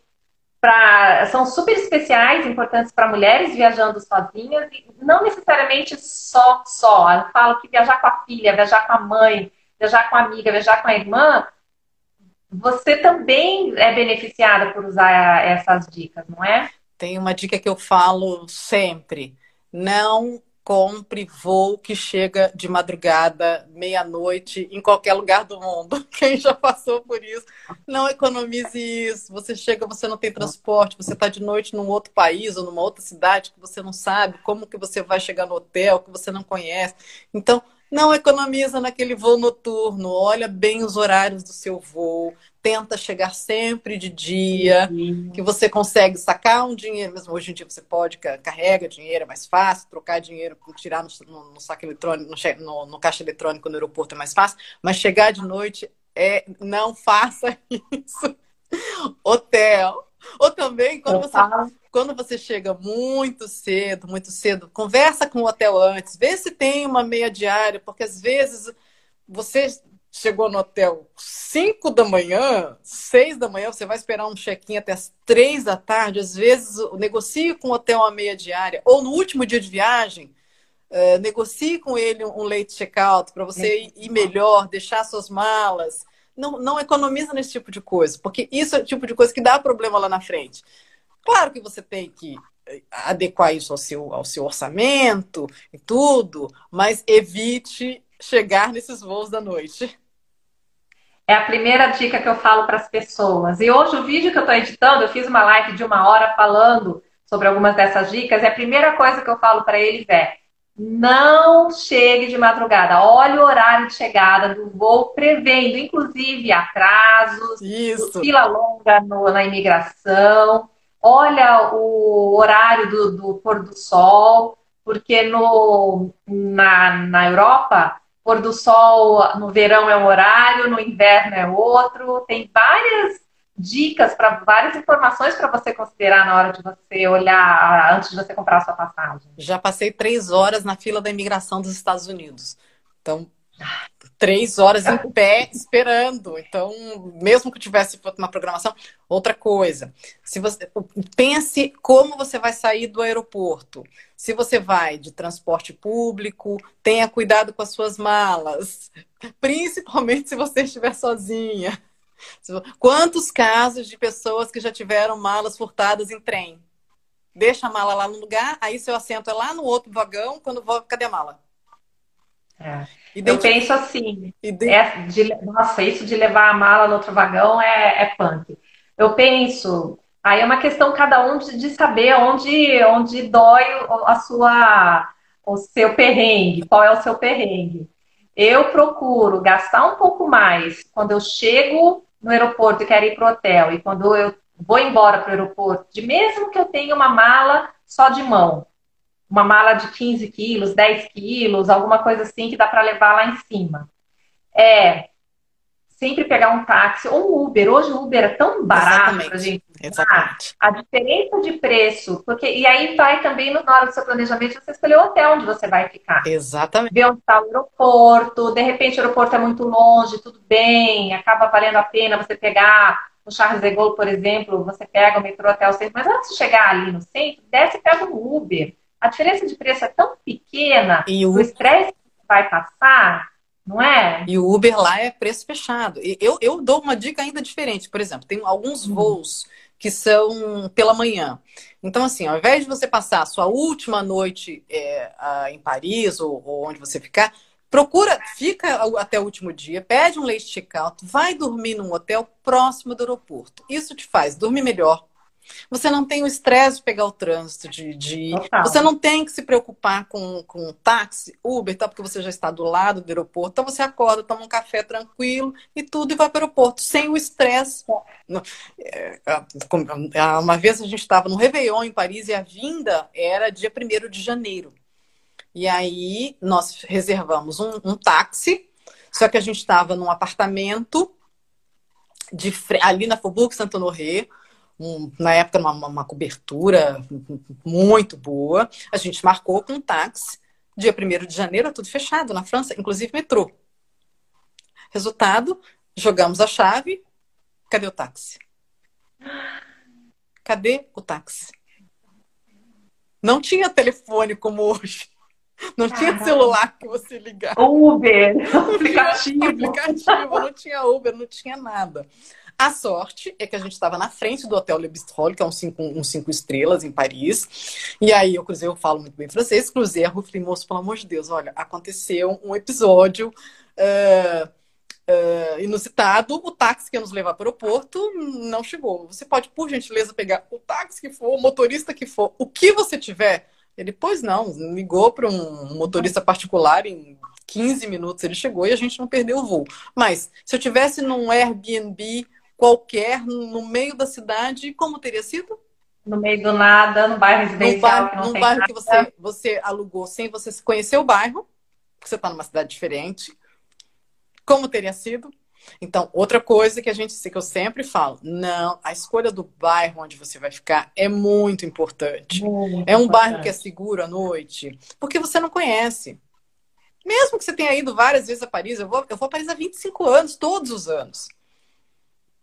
pra, são super especiais, importantes para mulheres viajando sozinhas, e não necessariamente só, só. Eu falo que viajar com a filha, viajar com a mãe, viajar com a amiga, viajar com a irmã, você também é beneficiada por usar essas dicas, não é? Tem uma dica que eu falo sempre não compre voo que chega de madrugada, meia-noite, em qualquer lugar do mundo. (laughs) Quem já passou por isso, não economize isso. Você chega, você não tem transporte, você está de noite num outro país ou numa outra cidade que você não sabe como que você vai chegar no hotel, que você não conhece. Então, não economiza naquele voo noturno, olha bem os horários do seu voo, tenta chegar sempre de dia, uhum. que você consegue sacar um dinheiro, mesmo hoje em dia você pode, carrega dinheiro, é mais fácil, trocar dinheiro, tirar no, no, no saco eletrônico, no, no, caixa eletrônico no aeroporto é mais fácil, mas chegar de noite é não faça (laughs) isso. Hotel, Ou também, quando você, quando você chega muito cedo, muito cedo, conversa com o hotel antes, vê se tem uma meia diária, porque às vezes você chegou no hotel 5 da manhã, 6 da manhã, você vai esperar um check-in até as 3 da tarde, às vezes negocie com o hotel uma meia diária, ou no último dia de viagem, uh, negocie com ele um late check-out para você ir melhor, deixar suas malas. Não, não economiza nesse tipo de coisa, porque isso é o tipo de coisa que dá problema lá na frente. Claro que você tem que eh, adequar isso ao seu, ao seu orçamento e tudo, mas evite chegar nesses voos da noite. É a primeira dica que eu falo para as pessoas. E hoje o vídeo que eu estou editando, eu fiz uma live de uma hora falando sobre algumas dessas dicas. E a primeira coisa que eu falo para eles é: não chegue de madrugada. Olhe o horário de chegada do voo, prevendo, inclusive, atrasos, Isso. fila longa no, na imigração. Olha o horário do, do pôr do sol, porque no, na, na Europa pôr do sol no verão é um horário, no inverno é outro. Tem várias dicas para várias informações para você considerar na hora de você olhar antes de você comprar a sua passagem. Já passei três horas na fila da imigração dos Estados Unidos. Então, três horas em pé esperando. Então, mesmo que tivesse uma programação, outra coisa. Se você pense como você vai sair do aeroporto. Se você vai de transporte público, tenha cuidado com as suas malas, principalmente se você estiver sozinha. Quantos casos de pessoas que já tiveram malas furtadas em trem? Deixa a mala lá no lugar, aí seu assento é lá no outro vagão, quando volta, cadê a mala? É. Eu penso assim, é de, nossa, isso de levar a mala no outro vagão é, é punk. Eu penso, aí é uma questão cada um de, de saber onde, onde dói a sua, o seu perrengue, qual é o seu perrengue. Eu procuro gastar um pouco mais quando eu chego no aeroporto e quero ir para o hotel, e quando eu vou embora para o aeroporto, de mesmo que eu tenha uma mala só de mão, uma mala de 15 quilos, 10 quilos, alguma coisa assim que dá para levar lá em cima. É sempre pegar um táxi ou um Uber. Hoje o Uber é tão barato para gente. Exatamente. A diferença de preço, porque e aí vai também na hora do seu planejamento você escolher o hotel onde você vai ficar. Exatamente. Ver onde está o aeroporto, de repente o aeroporto é muito longe, tudo bem, acaba valendo a pena você pegar no Charles de Gaulle, por exemplo, você pega o metrô até o centro, mas antes de chegar ali no centro, desce e pega um Uber a diferença de preço é tão pequena, e o estresse que vai passar, não é? E o Uber lá é preço fechado. E eu, eu dou uma dica ainda diferente. Por exemplo, tem alguns hum. voos que são pela manhã. Então, assim, ao invés de você passar a sua última noite é, em Paris ou, ou, onde você ficar, procura, fica até o último dia, pede um late check-out, vai dormir num hotel próximo do aeroporto. Isso te faz dormir melhor, você não tem o estresse de pegar o trânsito, de. de... Você não tem que se preocupar com, com táxi, Uber, tá? porque você já está do lado do aeroporto. Então você acorda, toma um café tranquilo e tudo e vai para o aeroporto, sem o estresse. É, uma vez a gente estava no Réveillon em Paris e a vinda era dia 1 de janeiro. E aí nós reservamos um, um táxi, só que a gente estava num apartamento de, ali na Faubourg Saint-Honoré, um, na época, uma, uma cobertura muito boa. A gente marcou com um táxi. Dia 1 de janeiro, tudo fechado na França, inclusive metrô. Resultado, jogamos a chave. Cadê o táxi? Cadê o táxi? Não tinha telefone como hoje. Não tinha celular que você ligava. Uber, (laughs) aplicativo. aplicativo, não tinha Uber, não tinha nada. A sorte é que a gente estava na frente do Hotel Le Bistrol, que é um cinco, um cinco estrelas em Paris. E aí eu cruzei, eu falo muito bem francês, cruzei a rua falei, moço, pelo amor de Deus, olha, aconteceu um episódio uh, uh, inusitado, o táxi que ia nos levar para o aeroporto não chegou. Você pode, por gentileza, pegar o táxi que for, o motorista que for, o que você tiver. Ele, pois não, ligou para um motorista particular em 15 minutos ele chegou e a gente não perdeu o voo. Mas se eu tivesse num Airbnb qualquer no meio da cidade, como teria sido? No meio do nada, no bairro residencial. No bairro, que, bairro que você, você alugou sem você conhecer o bairro, porque você está numa cidade diferente. Como teria sido? Então, outra coisa que a gente que eu sempre falo, não, a escolha do bairro onde você vai ficar é muito importante. Muito é um importante. bairro que é seguro à noite, porque você não conhece. Mesmo que você tenha ido várias vezes a Paris, eu vou, eu vou a Paris há 25 anos, todos os anos.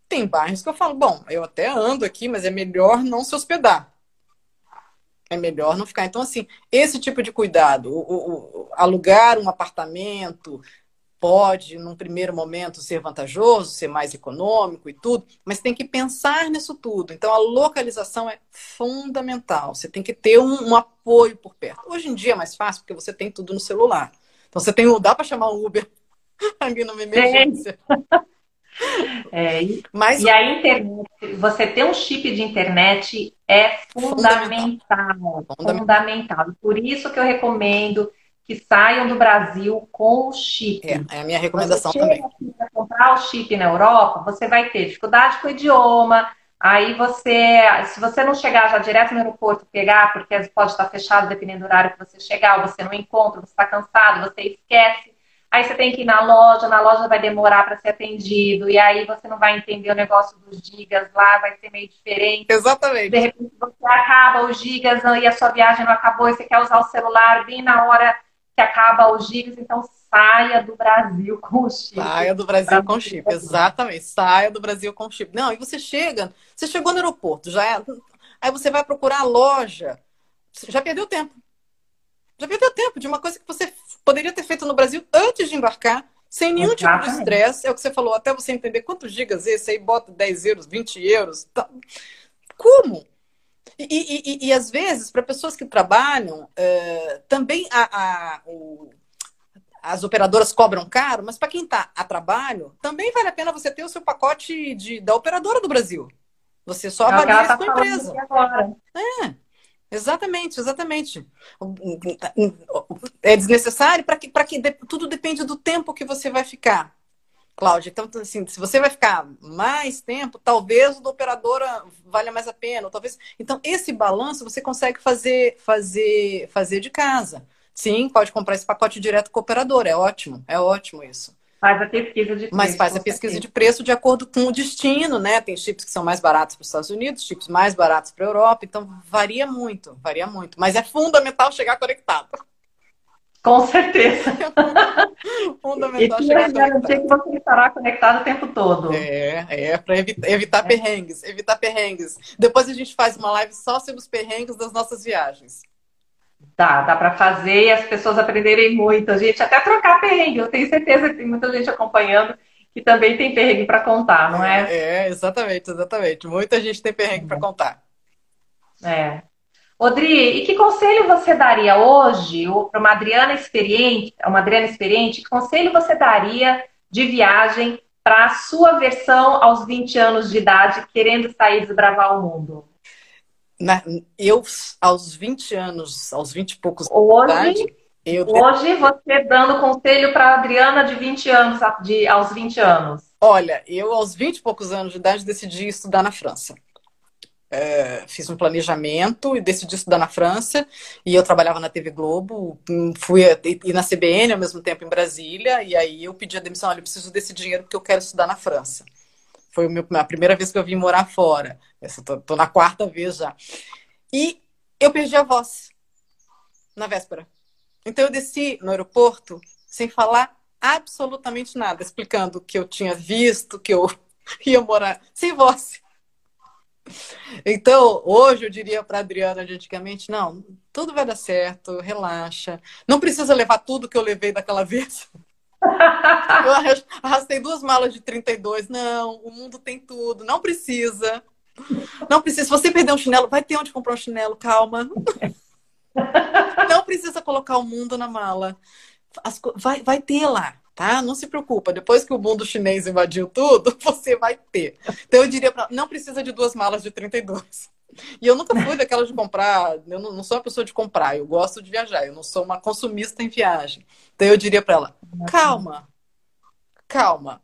Tem bairros que eu falo, bom, eu até ando aqui, mas é melhor não se hospedar. É melhor não ficar. Então, assim, esse tipo de cuidado, o, o, o, alugar um apartamento pode, num primeiro momento, ser vantajoso, ser mais econômico e tudo, mas tem que pensar nisso tudo. Então, a localização é fundamental. Você tem que ter um, um apoio por perto. Hoje em dia é mais fácil porque você tem tudo no celular. Então, você tem dá para chamar um Uber (laughs) ali numa emergência. É, Mas, e a internet, você ter um chip de internet é fundamental, fundamental. fundamental. Por isso que eu recomendo que saiam do Brasil com o chip. É, é a minha recomendação você também. Para comprar o chip na Europa, você vai ter dificuldade com o idioma. Aí você, se você não chegar já direto no aeroporto pegar, porque pode estar fechado dependendo do horário que você chegar, ou você não encontra, você está cansado, você esquece. Aí você tem que ir na loja, na loja vai demorar para ser atendido, e aí você não vai entender o negócio dos gigas lá, vai ser meio diferente. Exatamente. De repente você acaba os gigas e a sua viagem não acabou, e você quer usar o celular bem na hora que acaba os gigas, então saia do Brasil (laughs) com o chip. Saia do Brasil com o chip, exatamente. Saia do Brasil com chip. Não, e você chega, você chegou no aeroporto, já é, aí você vai procurar a loja, já perdeu tempo. Já perdeu tempo de uma coisa que você poderia ter feito no Brasil antes de embarcar, sem nenhum Exatamente. tipo de estresse. É o que você falou, até você entender quantos gigas esse aí, bota 10 euros, 20 euros. Tá... Como? E, e, e, às vezes, para pessoas que trabalham, uh, também a, a, o, as operadoras cobram caro, mas para quem está a trabalho, também vale a pena você ter o seu pacote de, da operadora do Brasil. Você só é avalia tá com a empresa. É. Exatamente, exatamente. É desnecessário para que, que tudo depende do tempo que você vai ficar. Cláudia, então, assim, se você vai ficar mais tempo, talvez o da operadora valha mais a pena, talvez. Então, esse balanço você consegue fazer, fazer, fazer de casa. Sim, pode comprar esse pacote direto com a operadora, é ótimo, é ótimo isso. Faz a pesquisa de preço. Mas faz a pesquisa certeza. de preço de acordo com o destino, né? Tem chips que são mais baratos para os Estados Unidos, chips mais baratos para a Europa, então varia muito, varia muito. Mas é fundamental chegar conectado. Com certeza. (laughs) fundamental e chegar conectado. que você estará conectado o tempo todo. É, é, para evitar, evitar é. perrengues, evitar perrengues. Depois a gente faz uma live só sobre os perrengues das nossas viagens. Dá, dá para fazer e as pessoas aprenderem muito. A gente até trocar perrengue. Eu tenho certeza que tem muita gente acompanhando que também tem perrengue para contar, não é? É, exatamente, exatamente. Muita gente tem perrengue é. para contar. É. Odri, e que conselho você daria hoje para uma Adriana experiente, uma Adriana experiente, que conselho você daria de viagem para a sua versão aos 20 anos de idade, querendo sair desbravar o mundo? Na, eu, aos 20 anos, aos 20 e poucos hoje, idade, eu... hoje você dando conselho para a Adriana de 20 anos, de, aos 20 anos. Olha, eu aos 20 e poucos anos de idade decidi estudar na França. É, fiz um planejamento e decidi estudar na França e eu trabalhava na TV Globo, fui e na CBN ao mesmo tempo em Brasília e aí eu pedi a demissão, olha, eu preciso desse dinheiro porque eu quero estudar na França. Foi a primeira vez que eu vim morar fora. Essa tô, tô na quarta vez já. E eu perdi a voz na véspera. Então eu desci no aeroporto sem falar absolutamente nada, explicando que eu tinha visto, que eu (laughs) ia morar sem voz. Então, hoje eu diria para Adriana de antigamente, não, tudo vai dar certo, relaxa. Não precisa levar tudo que eu levei daquela (laughs) vez. Eu arrastei duas malas de 32. Não, o mundo tem tudo. Não precisa. Não precisa. Se você perder um chinelo, vai ter onde comprar um chinelo. Calma. Não precisa colocar o mundo na mala. As, vai, vai ter lá, tá? Não se preocupa. Depois que o mundo chinês invadiu tudo, (laughs) você vai ter. Então eu diria para não precisa de duas malas de 32. E eu nunca fui daquela de comprar, eu não, sou uma pessoa de comprar, eu gosto de viajar, eu não sou uma consumista em viagem. Então eu diria para ela: calma, calma.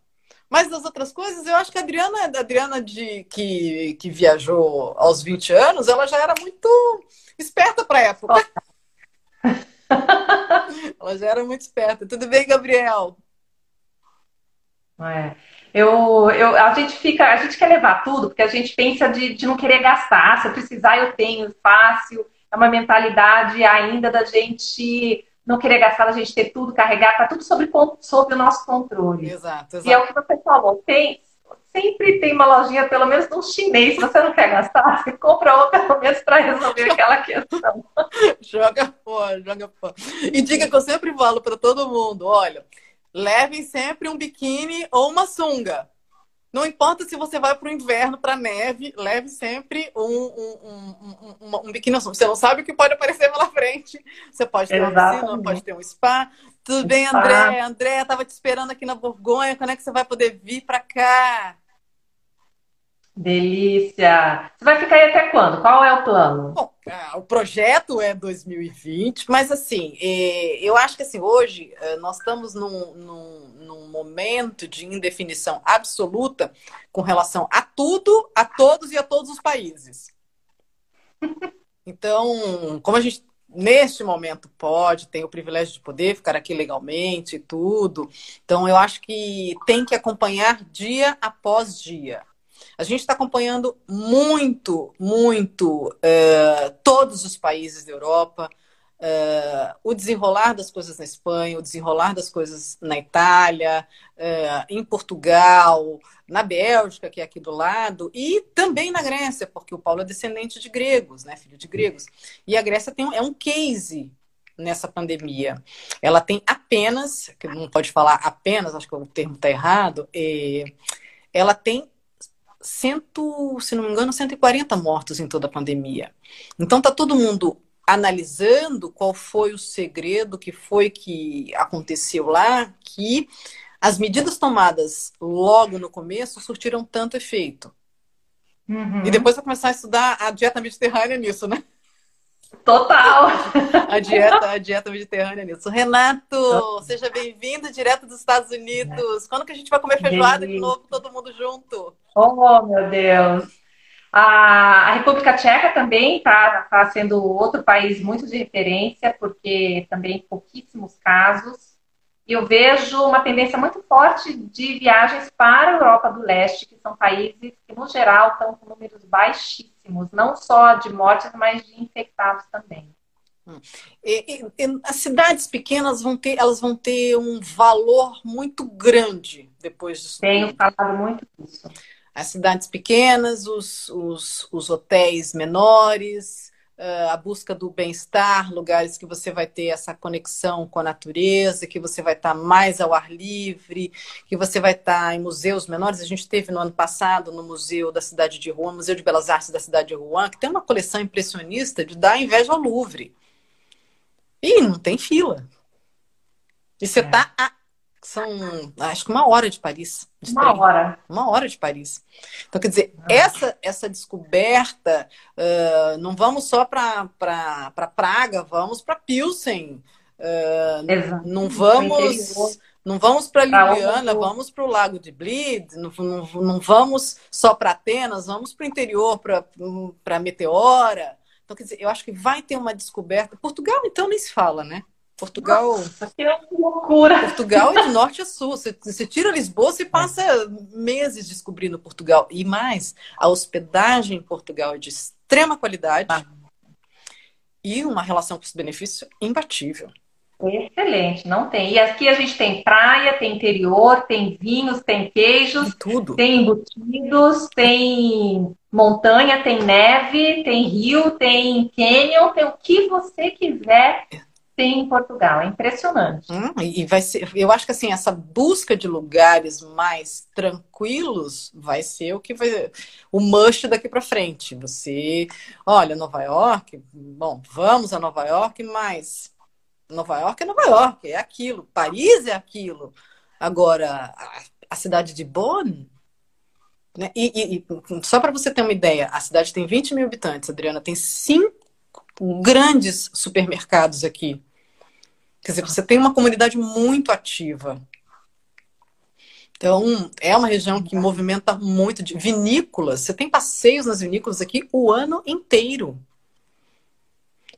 Mas das outras coisas, eu acho que a Adriana, a Adriana de, que, que viajou aos 20 anos, ela já era muito esperta para a época. (laughs) ela já era muito esperta. Tudo bem, Gabriel? É. Eu, eu, a gente fica, a gente quer levar tudo, porque a gente pensa de, de não querer gastar. Se eu precisar, eu tenho, fácil. É uma mentalidade ainda da gente não querer gastar, da gente ter tudo, carregar, tá tudo sob, sob o nosso controle. Exato, exato. E é o que você falou, tem, sempre tem uma lojinha, pelo menos de um chinês. Se você não quer gastar, você compra outra, pelo menos, para resolver aquela questão. (laughs) joga fora, joga fora. E diga que eu sempre falo para todo mundo: olha, levem sempre um biquíni ou uma sunga. Não importa se você vai para o inverno, para neve, leve sempre um, um, um, um, um biquíni. Você não sabe o que pode aparecer pela frente. Você pode ter Exatamente. uma piscina, pode ter um spa. Tudo bem, André? André, estava te esperando aqui na Borgonha. Quando é que você vai poder vir para cá? Delícia! Você vai ficar aí até quando? Qual é o plano? Bom, o projeto é 2020, mas assim, é, eu acho que assim, hoje é, nós estamos num, num, num momento de indefinição absoluta com relação a tudo, a todos e a todos os países. (laughs) Então, como a gente neste momento pode, tem o privilégio de poder ficar aqui legalmente e tudo. Então, eu acho que tem que acompanhar dia após dia. A gente está acompanhando muito, muito uh, todos os países da Europa, uh, o desenrolar das coisas na Espanha, o desenrolar das coisas na Itália, uh, em Portugal, na Bélgica, que é aqui do lado, e também na Grécia, porque o Paulo é descendente de gregos, né, filho de gregos. E a Grécia tem, é um case nessa pandemia. Ela tem apenas, que não pode falar apenas, acho que o termo está errado, ela tem cento, se não me engano, 140 mortos em toda a pandemia. Então tá todo mundo analisando qual foi o segredo, que foi que aconteceu lá, que as medidas tomadas logo no começo surtiram tanto efeito. Uhum. E depois vai começar a estudar a dieta mediterrânea nisso, né? Total! A dieta, a dieta mediterrânea nisso. Renato, seja bem-vindo direto dos Estados Unidos. Quando que a gente vai comer feijoada de novo, todo mundo junto? Oh, meu Deus! A, República Tcheca também está tá sendo outro país muito de referência, porque também pouquíssimos casos. E eu vejo uma tendência muito forte de viagens para a Europa do Leste, que são países que, no geral, estão com números baixíssimos, não só de mortes, mas de infectados também. Hum. E, e, e, as cidades pequenas vão ter, elas vão ter um valor muito grande depois disso. Tenho falado muito disso. As cidades pequenas, os, os, os hotéis menores, a busca do bem-estar, lugares que você vai ter essa conexão com a natureza, que você vai estar mais ao ar livre, que você vai estar em museus menores. A gente teve no ano passado no Museu da Cidade de Rouen, Museu de Belas Artes da Cidade de Rouen, que tem uma coleção impressionista de dar inveja ao Louvre. E não tem fila. E você está é. a são, acho que uma hora de Paris. De uma trem. hora. Uma hora de Paris. Então, quer dizer, ah. essa, essa descoberta, uh, não vamos só para pra, pra Praga, vamos para Pilsen. Uh, não vamos. Não vamos para Ljubljana, vamos para o Lago de Bled, não, não, não vamos só para Atenas, vamos para o interior, para Meteora. Então, quer dizer, eu acho que vai ter uma descoberta. Portugal, então, nem se fala, né? Portugal. Nossa, que loucura! Portugal é de norte a sul. Você, você tira Lisboa, você passa meses descobrindo Portugal. E mais, a hospedagem em Portugal é de extrema qualidade ah. e uma relação custo-benefício imbatível. Excelente, não tem. E aqui a gente tem praia, tem interior, tem vinhos, tem queijos, tem tudo. tem embutidos, tem montanha, tem neve, tem rio, tem canyon, tem o que você quiser tem em Portugal. É impressionante. Hum, e vai ser, eu acho que assim, essa busca de lugares mais tranquilos vai ser o que vai o must daqui para frente. Você, olha, Nova York, bom, vamos a Nova York, mas Nova York é Nova York, é aquilo. Paris é aquilo. Agora, a, cidade de Bonn né? E, e, e só para você ter uma ideia, a cidade tem 20 mil habitantes, Adriana, tem cinco grandes supermercados aqui. Quer dizer, você tem uma comunidade muito ativa. Então, é uma região que movimenta muito de vinícolas. Você tem passeios nas vinícolas aqui o ano inteiro.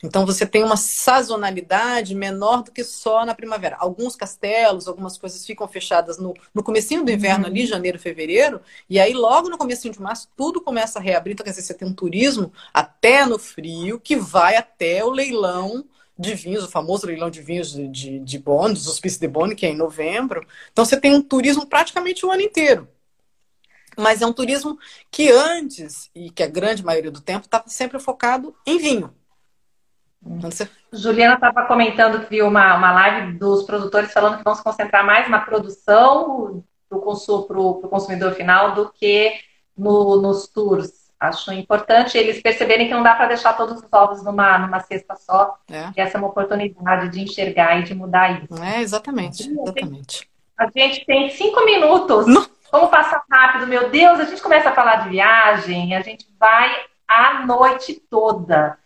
Então você tem uma sazonalidade menor do que só na primavera. Alguns castelos, algumas coisas ficam fechadas no, no comecinho do inverno ali, uhum. janeiro, fevereiro, e aí logo no comecinho de março tudo começa a reabrir. Então, quer dizer, você tem um turismo até no frio que vai até o leilão de vinhos, o famoso leilão de vinhos de, de, de Bonn, os hospícios de Bonn, que é em novembro. Então você tem um turismo praticamente o ano inteiro. Mas é um turismo que antes, e que a grande maioria do tempo, estava sempre focado em vinho. Juliana estava comentando que viu uma, uma live dos produtores falando que vão se concentrar mais na produção para o consumidor final do que no, nos tours. Acho importante eles perceberem que não dá para deixar todos os ovos numa, numa cesta só. É. E essa é uma oportunidade de enxergar e de mudar isso. É, exatamente. exatamente. A gente tem cinco minutos. Não. Vamos passar rápido, meu Deus. A gente começa a falar de viagem, a gente vai a noite toda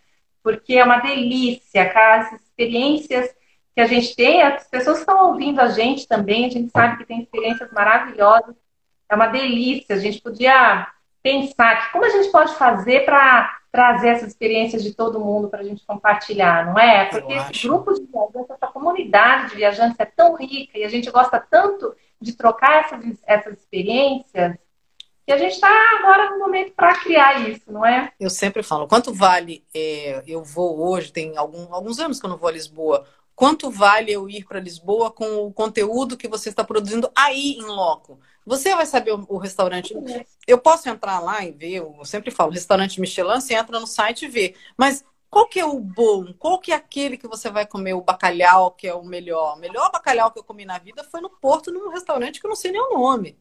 porque é uma delícia, cara, essas experiências que a gente tem, as pessoas estão ouvindo a gente também, a gente sabe que tem experiências maravilhosas, é uma delícia, a gente podia pensar que como a gente pode fazer para trazer essas experiências de todo mundo para a gente compartilhar, não é? Porque esse grupo de viajantes, essa comunidade de viajantes é tão rica e a gente gosta tanto de trocar essas, essas experiências e a gente está agora no momento para criar isso, não é? Eu sempre falo, quanto vale, é, eu vou hoje, tem algum, alguns anos que eu não vou a Lisboa, quanto vale eu ir para Lisboa com o conteúdo que você está produzindo aí em loco? Você vai saber o, restaurante. Eu posso entrar lá e ver, eu sempre falo, restaurante Michelin, você entra no site e vê. Mas qual que é o bom? Qual que é aquele que você vai comer o bacalhau que é o melhor? O melhor bacalhau que eu comi na vida foi no Porto, num restaurante que eu não sei nem o nome.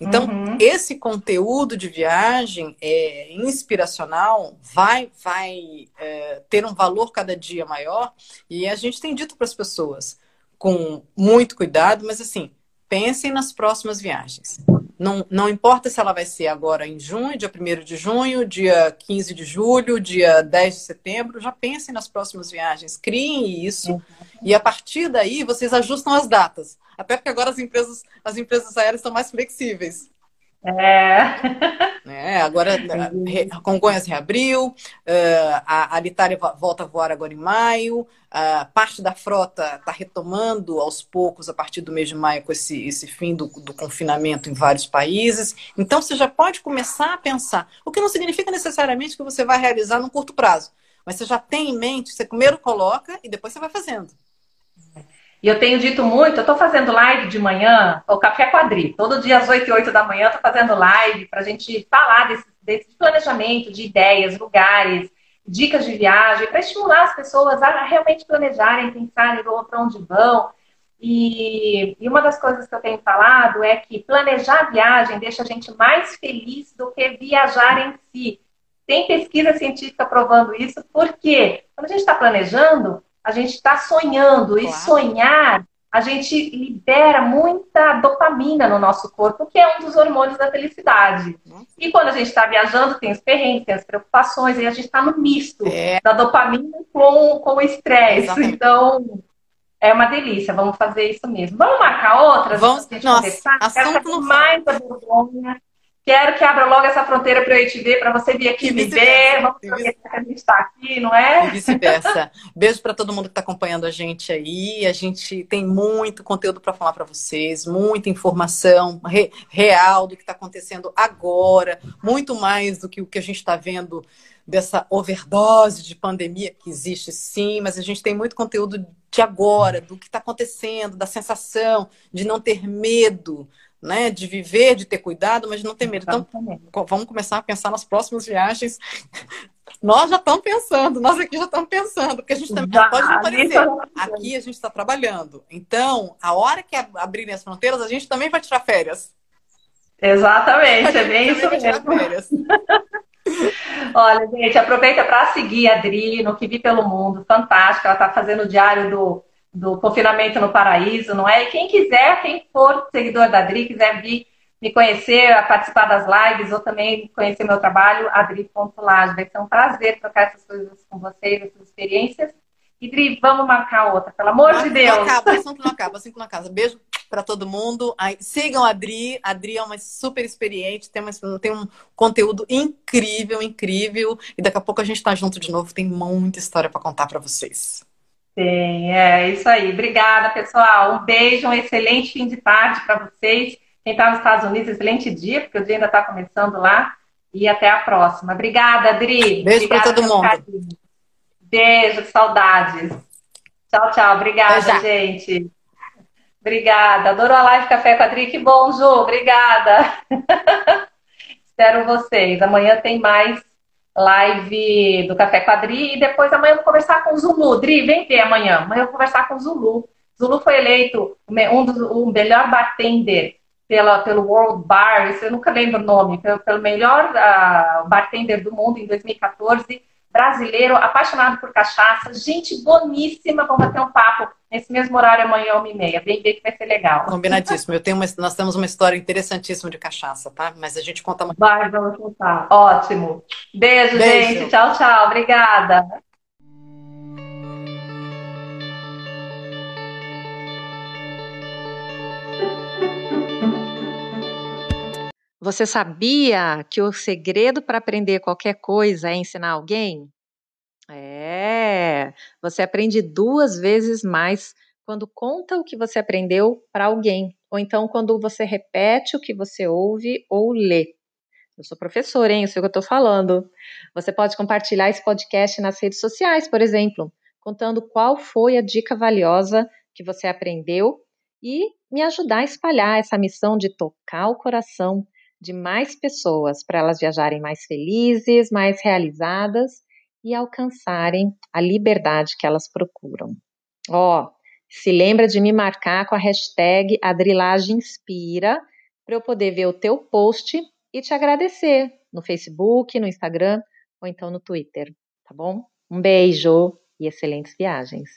Então, uhum. esse conteúdo de viagem é, inspiracional vai, vai é, ter um valor cada dia maior. E a gente tem dito para as pessoas, com muito cuidado, mas assim, pensem nas próximas viagens. Não, não importa se ela vai ser agora em junho, dia 1 de junho, dia 15 de julho, dia 10 de setembro, já pensem nas próximas viagens, criem isso uhum. E a partir daí vocês ajustam as datas. Até porque agora as empresas, as empresas aéreas estão mais flexíveis. É. (laughs) é agora Congonhas reabriu, eh, a Alitalia volta a voar agora em maio, a parte da frota está retomando aos poucos a partir do mês de maio com esse, esse fim do, do confinamento em vários países. Então você já pode começar a pensar, o que não significa necessariamente que você vai realizar no curto prazo, mas você já tem em mente, você primeiro coloca e depois você vai fazendo. E eu tenho dito muito, eu estou fazendo live de manhã, o Café Quadri. Todo dia às 8 e 8 da manhã estou fazendo live para a gente falar desse, desse, planejamento, de ideias, lugares, dicas de viagem, para estimular as pessoas a realmente planejarem, pensarem para onde vão. E, e, uma das coisas que eu tenho falado é que planejar a viagem deixa a gente mais feliz do que viajar em si. Tem pesquisa científica provando isso, porque quando a gente está planejando, a gente está sonhando. Claro. E sonhar, a gente libera muita dopamina no nosso corpo, que é um dos hormônios da felicidade. E quando a gente está viajando, tem os perrengues, tem as preocupações, e a gente está no misto é. da dopamina com, com o estresse. Então, é uma delícia. Vamos fazer isso mesmo. Vamos marcar outras? Vamos, nossa? Quero mais da Borgonha. Quero que abra logo essa fronteira para eu te ver, para você vir aqui me ver. Vamos ver que a gente está aqui, não é? E vice-versa. Beijo para todo mundo que está acompanhando a gente aí. A gente tem muito conteúdo para falar para vocês, muita informação re real do que está acontecendo agora, muito mais do que o que a gente está vendo dessa overdose de pandemia que existe sim, mas a gente tem muito conteúdo de agora, do que está acontecendo, da sensação de não ter medo né, de viver, de ter cuidado, mas de não ter medo. Então, vamos começar a pensar nas próximas viagens. (laughs) Nós já estamos pensando, nós aqui já estamos pensando, porque a gente também já, pode não aparecer. Aqui a gente está trabalhando. Então, a hora que abrirem as fronteiras, a gente também vai tirar férias. Exatamente, é bem isso mesmo. (laughs) Olha, gente, aproveita para seguir a Adri no Que Vi Pelo Mundo, fantástico. Ela está fazendo o diário do do Confinamento no Paraíso, não é? E quem quiser, quem for seguidor da Adri, quiser vir me conhecer, participar das lives ou também conhecer meu trabalho, adri.lage. Vai ser um prazer trocar essas coisas com vocês, essas experiências. E Dri, vamos marcar outra, pelo amor Mas de Deus. Não acaba, que não acaba, que não acaba. Beijo para todo mundo. Aí, sigam a Adri. A Adri é uma super experiente, tem, uma, tem um conteúdo incrível, incrível. E daqui a pouco a gente está junto de novo. Tem muita história para contar para vocês. Tem, é isso aí. Obrigada, pessoal. Um beijo, um excelente fim de tarde para vocês. Quem está nos Estados Unidos, excelente dia, porque o dia ainda está começando lá. E até a próxima. Obrigada, Adri. Beijo para todo mundo. Carinho. Beijo, saudades. Tchau, tchau. Obrigada, gente. Obrigada. Adoro a live Café com a Adri. Que bom, Ju. Obrigada. (laughs) Espero vocês. Amanhã tem mais live do Café com a Adri. E depois amanhã eu vou conversar com o Zulu. Dri, vem ver amanhã. Amanhã eu vou conversar com o Zulu. Zulu foi eleito um dos, o melhor bartender pela, pelo World Bar, eu nunca lembro o nome, pelo, pelo melhor uh, bartender do mundo em 2014, brasileiro, apaixonado por cachaça, gente boníssima, vamos bater um papo nesse mesmo horário amanhã, uma e meia. Vem ver que vai ser legal. Combinadíssimo. Eu tenho uma, nós temos uma história interessantíssima de cachaça, tá? Mas a gente conta mais. Vai, vamos contar. Ótimo. Beijo, Beijo. gente. Tchau, tchau. Obrigada. Você sabia que o segredo para aprender qualquer coisa é ensinar alguém? É, você aprende duas vezes mais quando conta o que você aprendeu para alguém, ou então quando você repete o que você ouve ou lê. Eu sou professora, hein? Eu sei o que eu estou falando. Você pode compartilhar esse podcast nas redes sociais, por exemplo, contando qual foi a dica valiosa que você aprendeu e me ajudar a espalhar essa missão de tocar o coração de mais pessoas para elas viajarem mais felizes, mais realizadas e alcançarem a liberdade que elas procuram. Ó, oh, se lembra de me marcar com a hashtag AdrilagemInspira para eu poder ver o teu post e te agradecer no Facebook, no Instagram ou então no Twitter, tá bom? Um beijo e excelentes viagens.